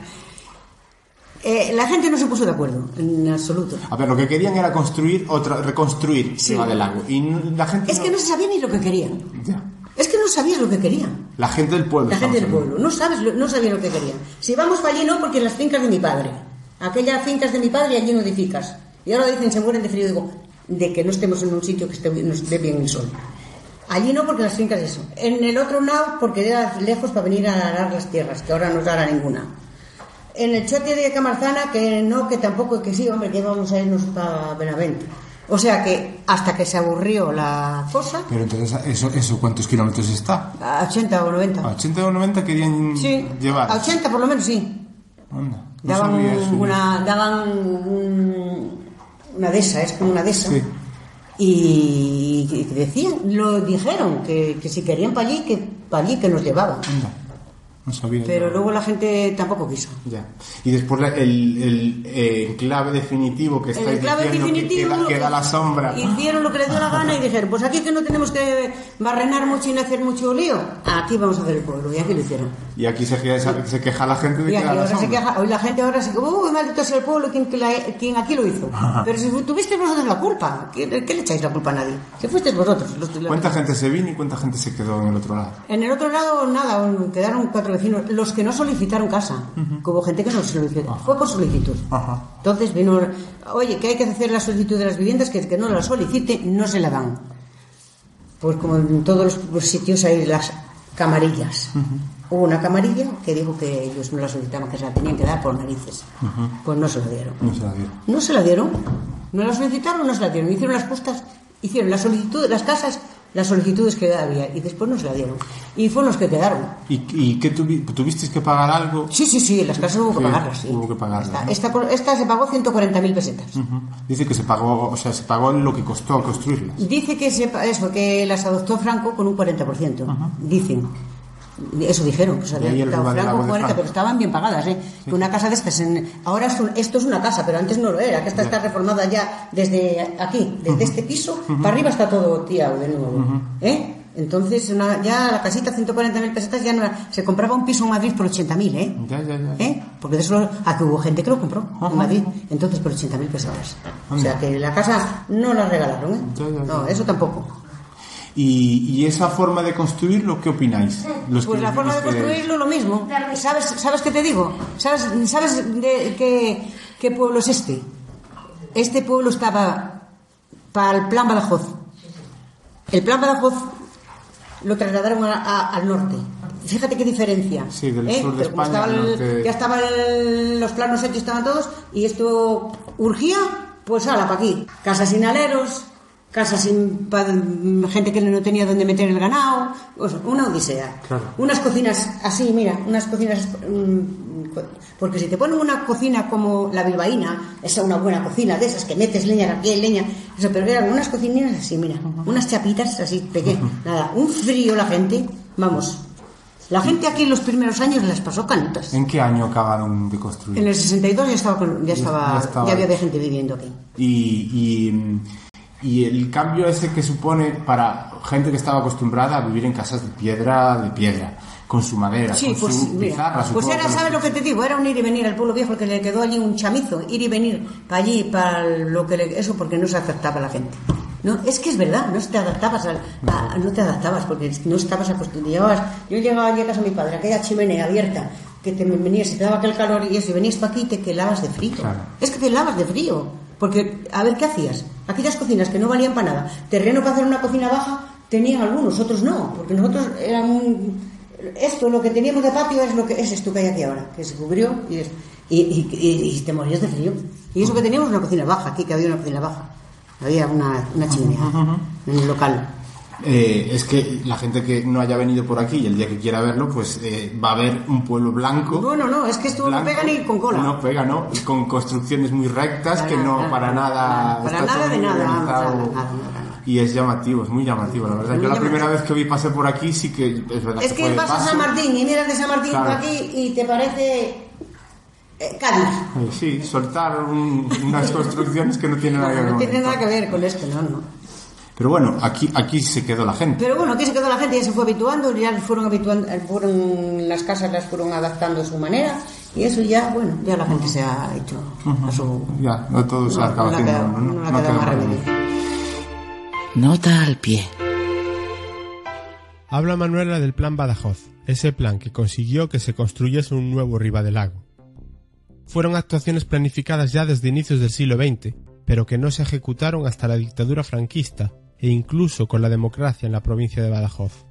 Eh, la gente no se puso de acuerdo, en absoluto. A ver, lo que querían era construir otra, reconstruir Sí. Del Lago. Y la gente Es que no se sabía ni lo que querían. Ya. Es que no sabías lo que querían. La gente del pueblo. La gente del pueblo. No sabes, no sabía lo que querían. Si vamos para allí, no, porque en las fincas de mi padre. Aquellas fincas de mi padre, allí no edificas. Y ahora dicen, se mueren de frío. Digo, de que no estemos en un sitio que esté, nos dé bien el sol. Allí no, porque las fincas eso. En el otro lado, porque era lejos para venir a arar las tierras, que ahora no se hará ninguna. En el chote de Camarzana, que no, que tampoco, que sí, hombre, que vamos a irnos para Benavente. O sea que hasta que se aburrió la cosa, Pero entonces, ¿eso, eso cuántos kilómetros está? a 80 o 90. ¿A 80 o 90 querían Sí, llevar? a 80 por lo menos sí. Anda, no Daban una, daban un- una dehesa, es como una dehesa. Sí. Y, y decían, lo dijeron, que, que si querían para allí, que para allí que nos llevaban. Anda, no sabía. Pero luego la gente tampoco quiso. Ya. Y después la- el, el eh, enclave definitivo que estáis enclave diciendo que definitivo queda, queda la sombra. hicieron lo que les dio la gana y dijeron, pues aquí que no tenemos que barrenar mucho y no hacer mucho lío, aquí vamos a hacer el pueblo. Y aquí lo hicieron. Y aquí se, queja- se queja la gente de Y que aquí queda la ahora se sombra. queja, hoy la gente ahora se queja, uy, maldito sea el pueblo, quien, que la- quien aquí lo hizo. Pero si tuvisteis vosotros la culpa, ¿qué, qué le echáis la culpa a nadie? Si fuisteis vosotros. Los, los- ¿Cuánta gente se vino y cuánta gente se quedó en el otro lado? En el otro lado, nada, un- quedaron cuatro vecinos, los que no solicitaron casa. que Hubo gente que no solicitó, fue por solicitud. Ajá. Entonces vino, oye, que hay que hacer la solicitud de las viviendas, que el que no la solicite no se la dan. Pues como en todos los sitios hay las camarillas. Hubo una camarilla que dijo que ellos no la solicitaban, que se la tenían que dar por narices. Pues no se la dieron. No se la dieron. No se la dieron. No la solicitaron, no se la dieron. Hicieron las justas, hicieron la solicitud, las casas, las solicitudes que había y después no se la dieron. Y fueron los que quedaron. ¿Y, y qué tuvi- tuvisteis que pagar algo? Sí, sí, sí, las casas hubo que pagarlas. sí. hubo que pagarlas, Esta, esta, esta se pagó 140.000 pesetas. Ujú. Dice que se pagó, o sea, se pagó lo que costó construirlas. Dice que se, eso, que las adoptó Franco con un 40%. Dicen. Eso dijeron, pues Franco Lago de 40, Franco. pero estaban bien pagadas, ¿eh? Que una casa de estas, en- ahora es un- esto es una casa, pero antes no lo era, que esta está reformada ya desde aquí, desde este piso, para arriba está todo tirado de nuevo, ¿eh? Entonces, una- ya la casita, 140.000 pesetas, ya no era- se compraba un piso en Madrid por 80.000, ¿eh? Ya, ya, ya. ¿Eh? Porque de eso, aquí hubo gente que lo compró en Madrid, entonces por 80.000 pesetas. O sea que la casa no la regalaron, ¿eh? Ya, ya, ya. No, eso tampoco. Y, y esa forma de construirlo, ¿qué opináis? Los Pues que la forma de construirlo lo mismo. ¿Sabes, ¿sabes qué te digo? ¿Sabes, sabes de qué, qué pueblo es este? Este pueblo estaba para el plan Badajoz. El plan Badajoz lo trasladaron a- a- al norte. Fíjate qué diferencia. Sí, del sur de España estaba el- norte. Ya estaban los planos hechos, estaban todos, y esto urgía, pues ala, para aquí. Casas sin aleros, casas sin pa- gente que no tenía donde meter el ganado, o sea, una odisea. Claro. Unas cocinas así, mira, unas cocinas mm, porque si te ponen una cocina como la bilbaína, esa una buena cocina de esas que metes leña, aquí leña, eso, pero eran unas cocinas así, mira, unas chapitas así pequeñas, nada, un frío la gente, vamos. La gente aquí en los primeros años les pasó canutas. ¿En qué año acabaron de construir? En el 62 ya estaba, ya, Ya- estaba, ya estaba. ya había de gente viviendo aquí. y, y, y el cambio ese que supone para gente que estaba acostumbrada a vivir en casas de piedra, de piedra, con su madera, Sí, con pues su mira, pizarra, pues supongo era, que ¿sabes lo que te digo? Era un ir y venir al pueblo viejo que le quedó allí un chamizo, ir y venir para allí, para lo que le- eso porque no se adaptaba la gente. No, es que es verdad, no te adaptabas al- a- no te adaptabas porque no estabas acostumbrado. Yo llegaba allí a casa de mi padre, aquella chimenea abierta, que te venías te daba aquel calor y eso, y venías para aquí y te quelabas de frío. Claro. Es que te helabas de frío. Porque, a ver, ¿qué hacías? Aquellas cocinas que no valían para nada, terreno para hacer una cocina baja, tenían algunos, otros no, porque nosotros eran un- esto, lo que teníamos de patio es lo que es esto que hay aquí ahora, que se cubrió y, es- y, y- y- y te morías de frío. Y eso que teníamos una cocina baja, aquí que había una cocina baja. Había una, una chimenea en el local. Eh, es que la gente que no haya venido por aquí y el día que quiera verlo, pues eh, va a ver un pueblo blanco. Bueno, no, es que esto no pega ni con cola. No pega, ¿no? Y con construcciones muy rectas Para que no para nada. para nada de nada. Y es llamativo, es muy llamativo, la verdad. Muy Yo la llamativo. primera vez que vi pasé por aquí sí que es verdad. Es que de vas a. San Martín y miras de San Martín Claro. para aquí y te parece eh, Cádiz. Sí, soltar un- unas construcciones que no tienen nada que ver No tiene nada que ver con esto, no, no. Pero bueno, aquí, aquí se quedó la gente. Pero bueno, aquí se quedó la gente, ya se fue habituando, ya fueron habituando, fueron las casas las fueron adaptando a su manera y eso ya, bueno, ya la gente se ha hecho a su Ya, no todo se no, acaba no queda- no, no no, queda más. Nota al pie. Habla Manuela del Plan Badajoz, ese plan que consiguió que se construyese un nuevo Ribadelago. Fueron actuaciones planificadas ya desde inicios del siglo XX, pero que no se ejecutaron hasta la dictadura franquista e incluso con la democracia en la provincia de Badajoz.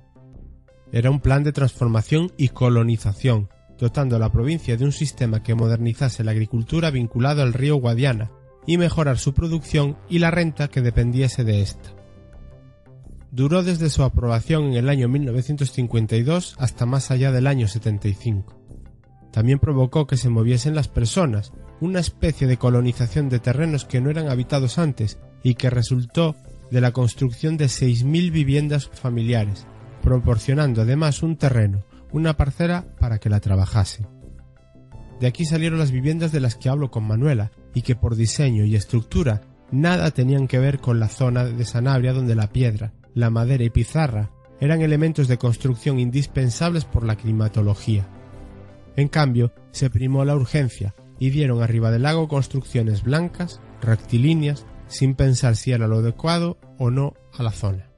Era un plan de transformación y colonización, dotando a la provincia de un sistema que modernizase la agricultura vinculado al río Guadiana y mejorar su producción y la renta que dependiese de ésta duró desde su aprobación en el año 1952 hasta más allá del año 75. También provocó que se moviesen las personas, una especie de colonización de terrenos que no eran habitados antes y que resultó de la construcción de 6.000 viviendas familiares, proporcionando además un terreno, una parcela para que la trabajasen. De aquí salieron las viviendas de las que hablo con Manuela y que por diseño y estructura nada tenían que ver con la zona de Sanabria donde la piedra, la madera y pizarra eran elementos de construcción indispensables por la climatología. En cambio, se primó la urgencia y dieron arriba del lago construcciones blancas, rectilíneas, sin pensar si era lo adecuado o no a la zona.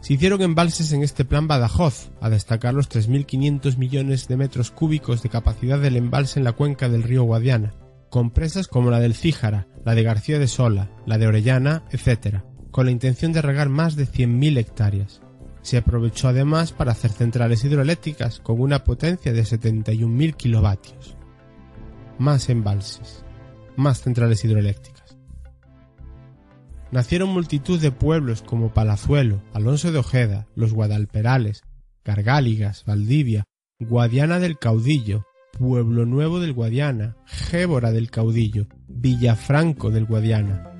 Se hicieron embalses en este plan Badajoz, a destacar los 3.500 millones de metros cúbicos de capacidad del embalse en la cuenca del río Guadiana, con presas como la del Cíjara, la de García de Sola, la de Orellana, etc., con la intención de regar más de 100.000 hectáreas. Se aprovechó además para hacer centrales hidroeléctricas con una potencia de 71.000 kilovatios. Más embalses, más centrales hidroeléctricas. Nacieron multitud de pueblos como Palazuelo, Alonso de Ojeda, Los Guadalperales, Gargáligas, Valdivia, Guadiana del Caudillo, Pueblo Nuevo del Guadiana, Gébora del Caudillo, Villafranco del Guadiana.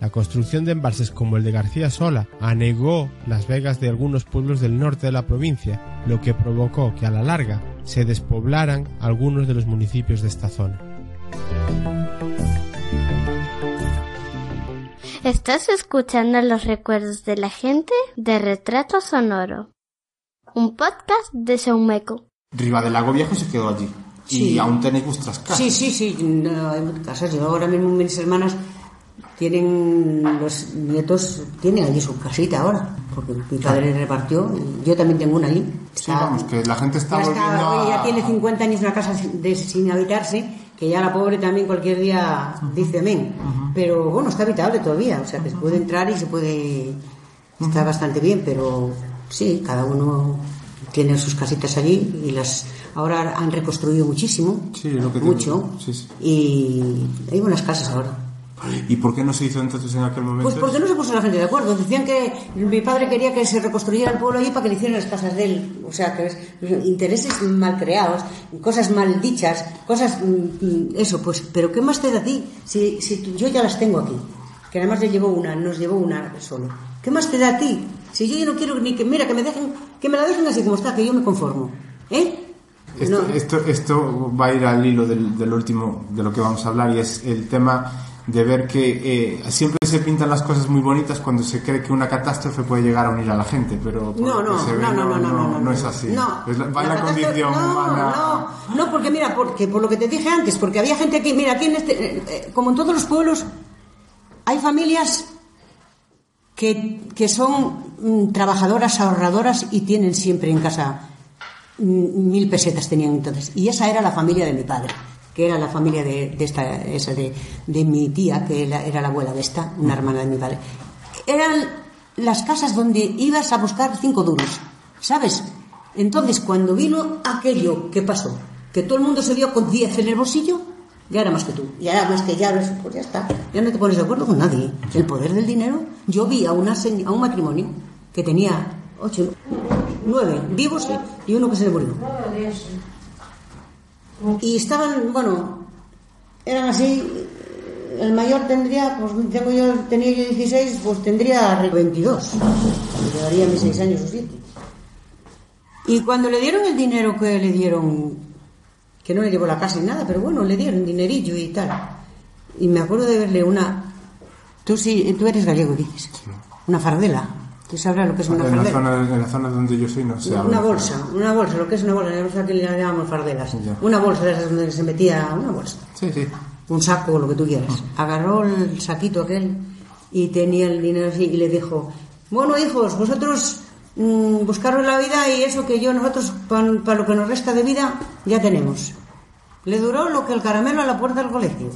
La construcción de embalses como el de García Sola anegó las vegas de algunos pueblos del norte de la provincia, lo que provocó que a la larga se despoblaran algunos de los municipios de esta zona. Estás escuchando los recuerdos de la gente de Retrato Sonoro, un podcast de Saumeco. Riva del Lago Viejo se quedó allí. Sí. Y aún tenéis vuestras casas. Sí, sí, sí, no, hay casas. Yo ahora mismo mis hermanas tienen, los nietos tienen allí su casita ahora, porque mi padre repartió, y yo también tengo una allí. Sí, vamos, que la gente está ya, volviendo está, oye, ya a- tiene 50 años una casa de- sin habitarse, que ya la pobre también cualquier día dice amén. Pero bueno, está habitable todavía, o sea que se puede entrar y se puede... Está bastante bien, pero sí, cada uno tiene sus casitas allí y las ahora han reconstruido muchísimo, Sí, lo que mucho. Sí, sí. y hay buenas casas ahora. ¿Y por qué no se hizo entonces en aquel momento? Pues porque no se puso la gente de acuerdo. Decían que mi padre quería que se reconstruyera el pueblo allí para que le hicieran las casas de él. O sea, que es- intereses mal creados, cosas mal dichas, cosas. mm, mm, Eso, pues, pero ¿qué más te da a ti? Si, si yo ya las tengo aquí. Que además le llevó una, nos llevó una solo. ¿Qué más te da a ti? Si yo ya no quiero ni que, mira, que me dejen, que me la dejen así como está, que yo me conformo. ¿Eh? Esto, No. esto, esto va a ir al hilo del, del último de lo que vamos a hablar y es el tema de ver que eh, siempre se pintan las cosas muy bonitas cuando se cree que una catástrofe puede llegar a unir a la gente, pero No, no, se ve, no, no, no, no, no, no, no es así. No, Es la- va la, condición humana. No, no, porque mira, porque por lo que te dije antes, porque había gente aquí, mira, aquí en este, eh, eh, como en todos los pueblos, hay familias que, que son mm, trabajadoras, ahorradoras y tienen siempre en casa mm, mil pesetas tenían entonces. Y esa era la familia de mi padre, que era la familia de, de esta, esa de, de mi tía, que era, era la abuela de esta, una hermana de mi padre. Eran las casas donde ibas a buscar cinco duros, ¿sabes? Entonces, cuando vino aquello, ¿qué pasó? Que todo el mundo se vio con 10 en el bolsillo, ya era más que tú, ya era más que ya, pues ya está, ya no te pones de acuerdo con nadie. El poder del dinero. Yo vi a, una, a un matrimonio que tenía ocho, nueve vivos y uno que se le murió. Y estaban, bueno, eran así. El mayor tendría, pues tengo yo, tenía yo 16, pues tendría 22. Me quedaría mis 6 años o 7. Y cuando le dieron el dinero que le dieron, que no le llevó la casa ni nada, pero bueno, le dieron dinerillo y tal. Y me acuerdo de verle una. Tú sí, tú eres gallego, dices. Una fardela. Tú sabrás lo que es una en, la fardela. zona, en la zona donde yo soy no habla. Una bolsa, una bolsa, lo que es una bolsa, nosotros aquí le llamamos fardelas. Ya. Una bolsa de esas donde se metía una bolsa, Sí, sí. un saco, lo que tú quieras. Agarró el saquito aquel y tenía el dinero así y le dijo, bueno hijos, vosotros mm, buscaros la vida y eso que yo nosotros para lo que nos resta de vida ya tenemos. Le duró lo que el caramelo a la puerta del colegio.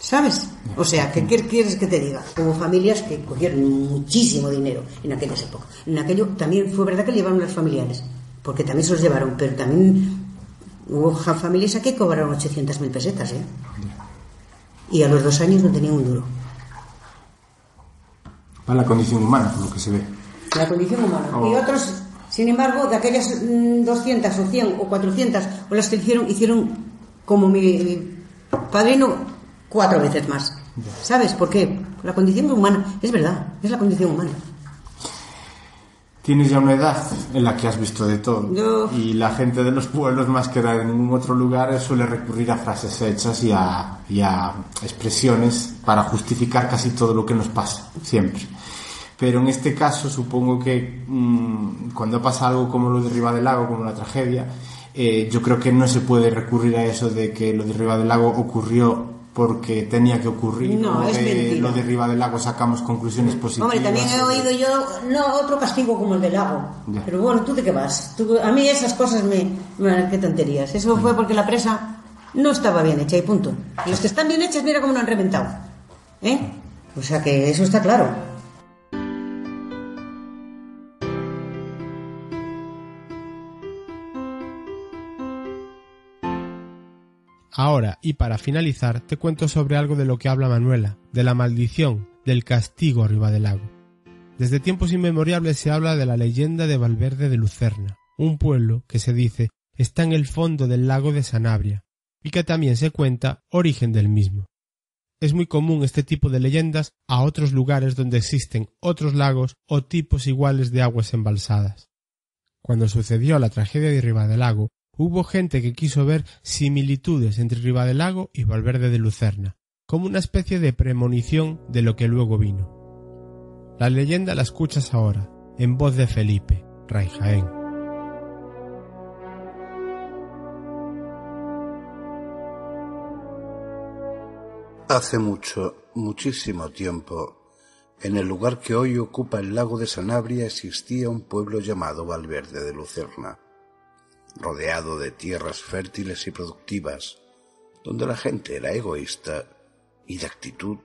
¿Sabes? O sea, ¿qué quieres que te diga? Hubo familias que cogieron muchísimo dinero en aquellas épocas. En aquello también fue verdad que le llevaron las familiares, porque también se los llevaron, pero también hubo familias aquí que cobraron 800.000 pesetas, ¿eh? Y a los dos años no tenían un duro. Va la condición humana, por lo que se ve. La condición humana. Oh. Y otros, sin embargo, de aquellas mm, 200 o 100 o 400 o las que hicieron, hicieron como mi padrino cuatro veces más. ¿Sabes por qué? La condición humana, es verdad, es la condición humana. Tienes ya una edad en la que has visto de todo. Yo- Y la gente de los pueblos, más que de ningún otro lugar, suele recurrir a frases hechas y a, y a expresiones para justificar casi todo lo que nos pasa, siempre. Pero en este caso, supongo que mm, cuando pasa algo como lo de Riva del Lago, como la tragedia, eh, yo creo que no se puede recurrir a eso de que lo de Riva del Lago ocurrió porque tenía que ocurrir. No, o es de lo de Riva del Lago sacamos conclusiones positivas. Hombre, también he oído yo, no, otro castigo como el del lago. Ya. Pero bueno, ¿tú de qué vas? Tú- a mí esas cosas me, me... Qué tonterías. Eso fue porque la presa no estaba bien hecha y punto. Y los que están bien hechas, mira cómo lo han reventado. ¿Eh? O sea que eso está claro. Ahora, y para finalizar, te cuento sobre algo de lo que habla Manuela, de la maldición, del castigo arriba del lago. Desde tiempos inmemorables se habla de la leyenda de Valverde de Lucerna, un pueblo que se dice está en el fondo del lago de Sanabria, y que también se cuenta origen del mismo. Es muy común este tipo de leyendas a otros lugares donde existen otros lagos o tipos iguales de aguas embalsadas. Cuando sucedió la tragedia de Ribadelago, hubo gente que quiso ver similitudes entre Ribadelago y Valverde de Lucerna, como una especie de premonición de lo que luego vino. La leyenda la escuchas ahora, en voz de Felipe, Ray Jaén. Hace mucho, muchísimo tiempo, en el lugar que hoy ocupa el lago de Sanabria existía un pueblo llamado Valverde de Lucerna, rodeado de tierras fértiles y productivas, donde la gente era egoísta y de actitud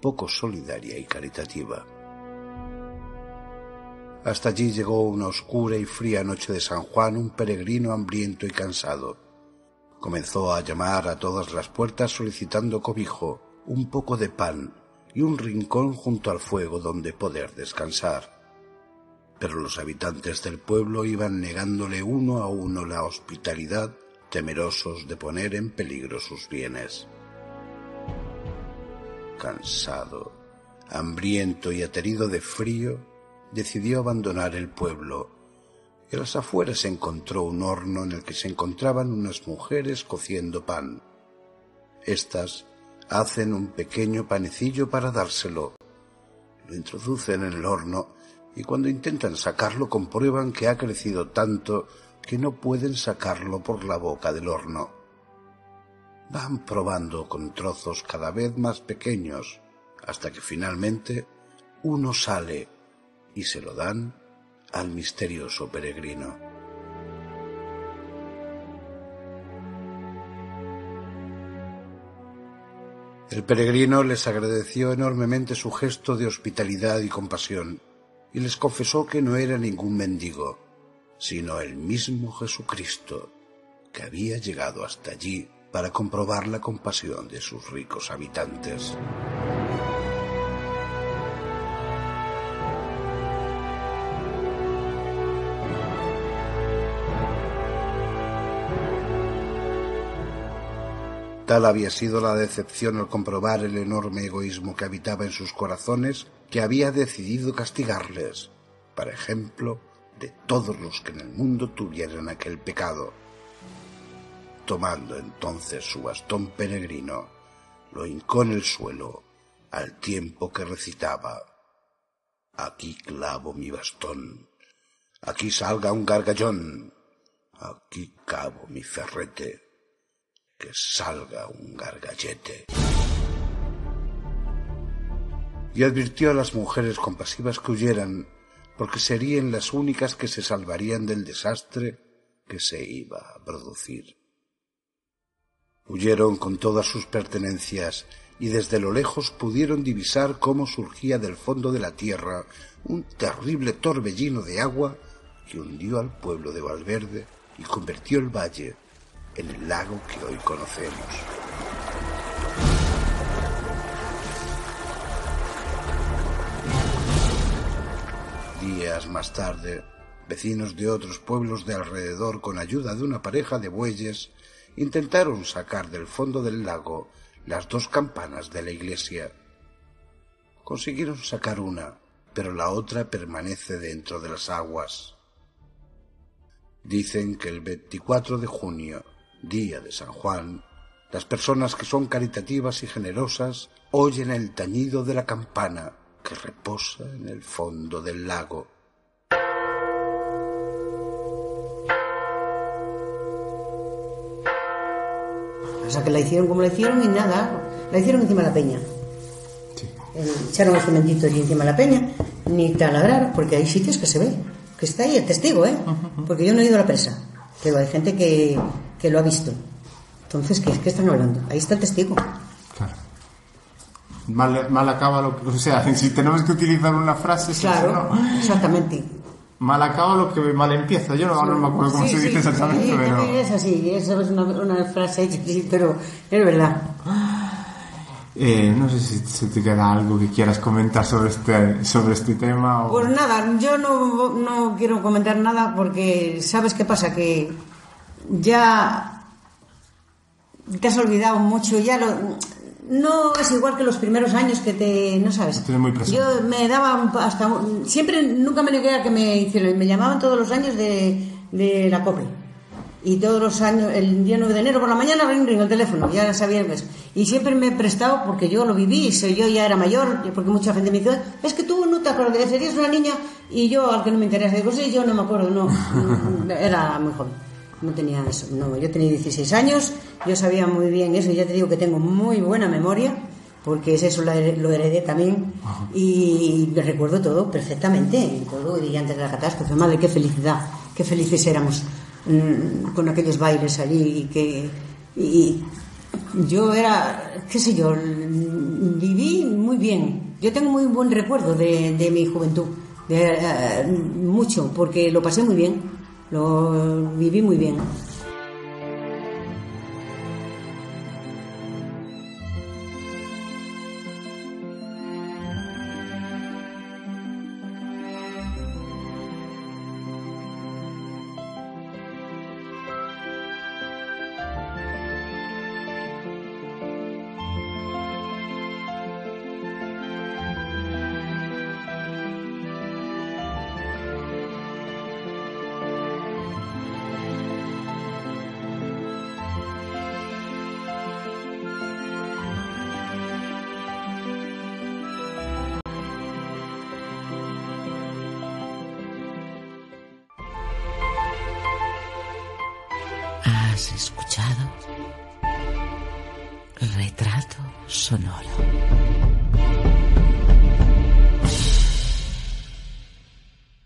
poco solidaria y caritativa. Hasta allí llegó una oscura y fría noche de San Juan un peregrino hambriento y cansado. Comenzó a llamar a todas las puertas solicitando cobijo un poco de pan y un rincón junto al fuego donde poder descansar. Pero los habitantes del pueblo iban negándole uno a uno la hospitalidad, temerosos de poner en peligro sus bienes. Cansado, hambriento y aterido de frío, decidió abandonar el pueblo. En las afueras encontró un horno en el que se encontraban unas mujeres cociendo pan. Estas hacen un pequeño panecillo para dárselo. Lo introducen en el horno y cuando intentan sacarlo comprueban que ha crecido tanto que no pueden sacarlo por la boca del horno. Van probando con trozos cada vez más pequeños hasta que finalmente uno sale y se lo dan al misterioso peregrino. El peregrino les agradeció enormemente su gesto de hospitalidad y compasión y les confesó que no era ningún mendigo, sino el mismo Jesucristo, que había llegado hasta allí para comprobar la compasión de sus ricos habitantes. Tal había sido la decepción al comprobar el enorme egoísmo que habitaba en sus corazones que había decidido castigarles, para ejemplo de todos los que en el mundo tuvieran aquel pecado. Tomando entonces su bastón peregrino, lo hincó en el suelo al tiempo que recitaba Aquí clavo mi bastón, aquí salga un gargallón, aquí cabo mi ferrete que salga un gargallete. Y advirtió a las mujeres compasivas que huyeran, porque serían las únicas que se salvarían del desastre que se iba a producir. Huyeron con todas sus pertenencias y desde lo lejos pudieron divisar cómo surgía del fondo de la tierra un terrible torbellino de agua que hundió al pueblo de Valverde y convirtió el valle el lago que hoy conocemos. Días más tarde, vecinos de otros pueblos de alrededor, con ayuda de una pareja de bueyes, intentaron sacar del fondo del lago las dos campanas de la iglesia. Consiguieron sacar una, pero la otra permanece dentro de las aguas. Dicen que el 24 de junio día de San Juan, las personas que son caritativas y generosas oyen el tañido de la campana que reposa en el fondo del lago. O sea que la hicieron como la hicieron y nada, la hicieron encima de la peña. Eh, Echaron el cementito allí encima de la peña, ni taladrar, porque hay sitios que se ve, que está ahí el testigo, ¿eh? Porque yo no he ido a la presa, pero hay gente que, que lo ha visto. Entonces, ¿qué, ¿qué están hablando? Ahí está el testigo. Claro. Mal, mal acaba lo que. O sea, si tenemos que utilizar una frase. Claro, no, exactamente. mal acaba lo que mal empieza. Yo no, no me acuerdo cómo Sí, se sí, dice exactamente, sí, pero. Es así, eso es una, una frase, sí, pero es verdad. Eh, no sé si, si te queda algo que quieras comentar sobre este, sobre este tema. O... Pues nada, yo no, no quiero comentar nada porque ¿sabes qué pasa? Que ya te has olvidado mucho, ya lo, no es igual que los primeros años que te, no sabes. muy. Yo me daba hasta, siempre, nunca me negué a que me hicieran, me llamaban todos los años de, de la COPE. Y todos los años, el día 9 de enero por la mañana, ring, ring, el teléfono, ya sabía que es. Y siempre me he prestado, porque yo lo viví, soy yo ya era mayor, porque mucha gente me dice, es que tú no te acuerdas, serías una niña, y yo, al que no me interesa, digo, sí, yo no me acuerdo, no, era muy joven, no tenía eso, no, yo tenía 16 años, yo sabía muy bien eso, y ya te digo que tengo muy buena memoria, porque es eso, lo heredé también, y me recuerdo todo perfectamente, todo, y antes de la catástrofe, madre, qué felicidad, qué felices éramos mm, con aquellos bailes allí, y que, y yo era, qué sé yo, viví muy bien, yo tengo muy buen recuerdo de, de mi juventud, de, eh, mucho, porque lo pasé muy bien, lo viví muy bien.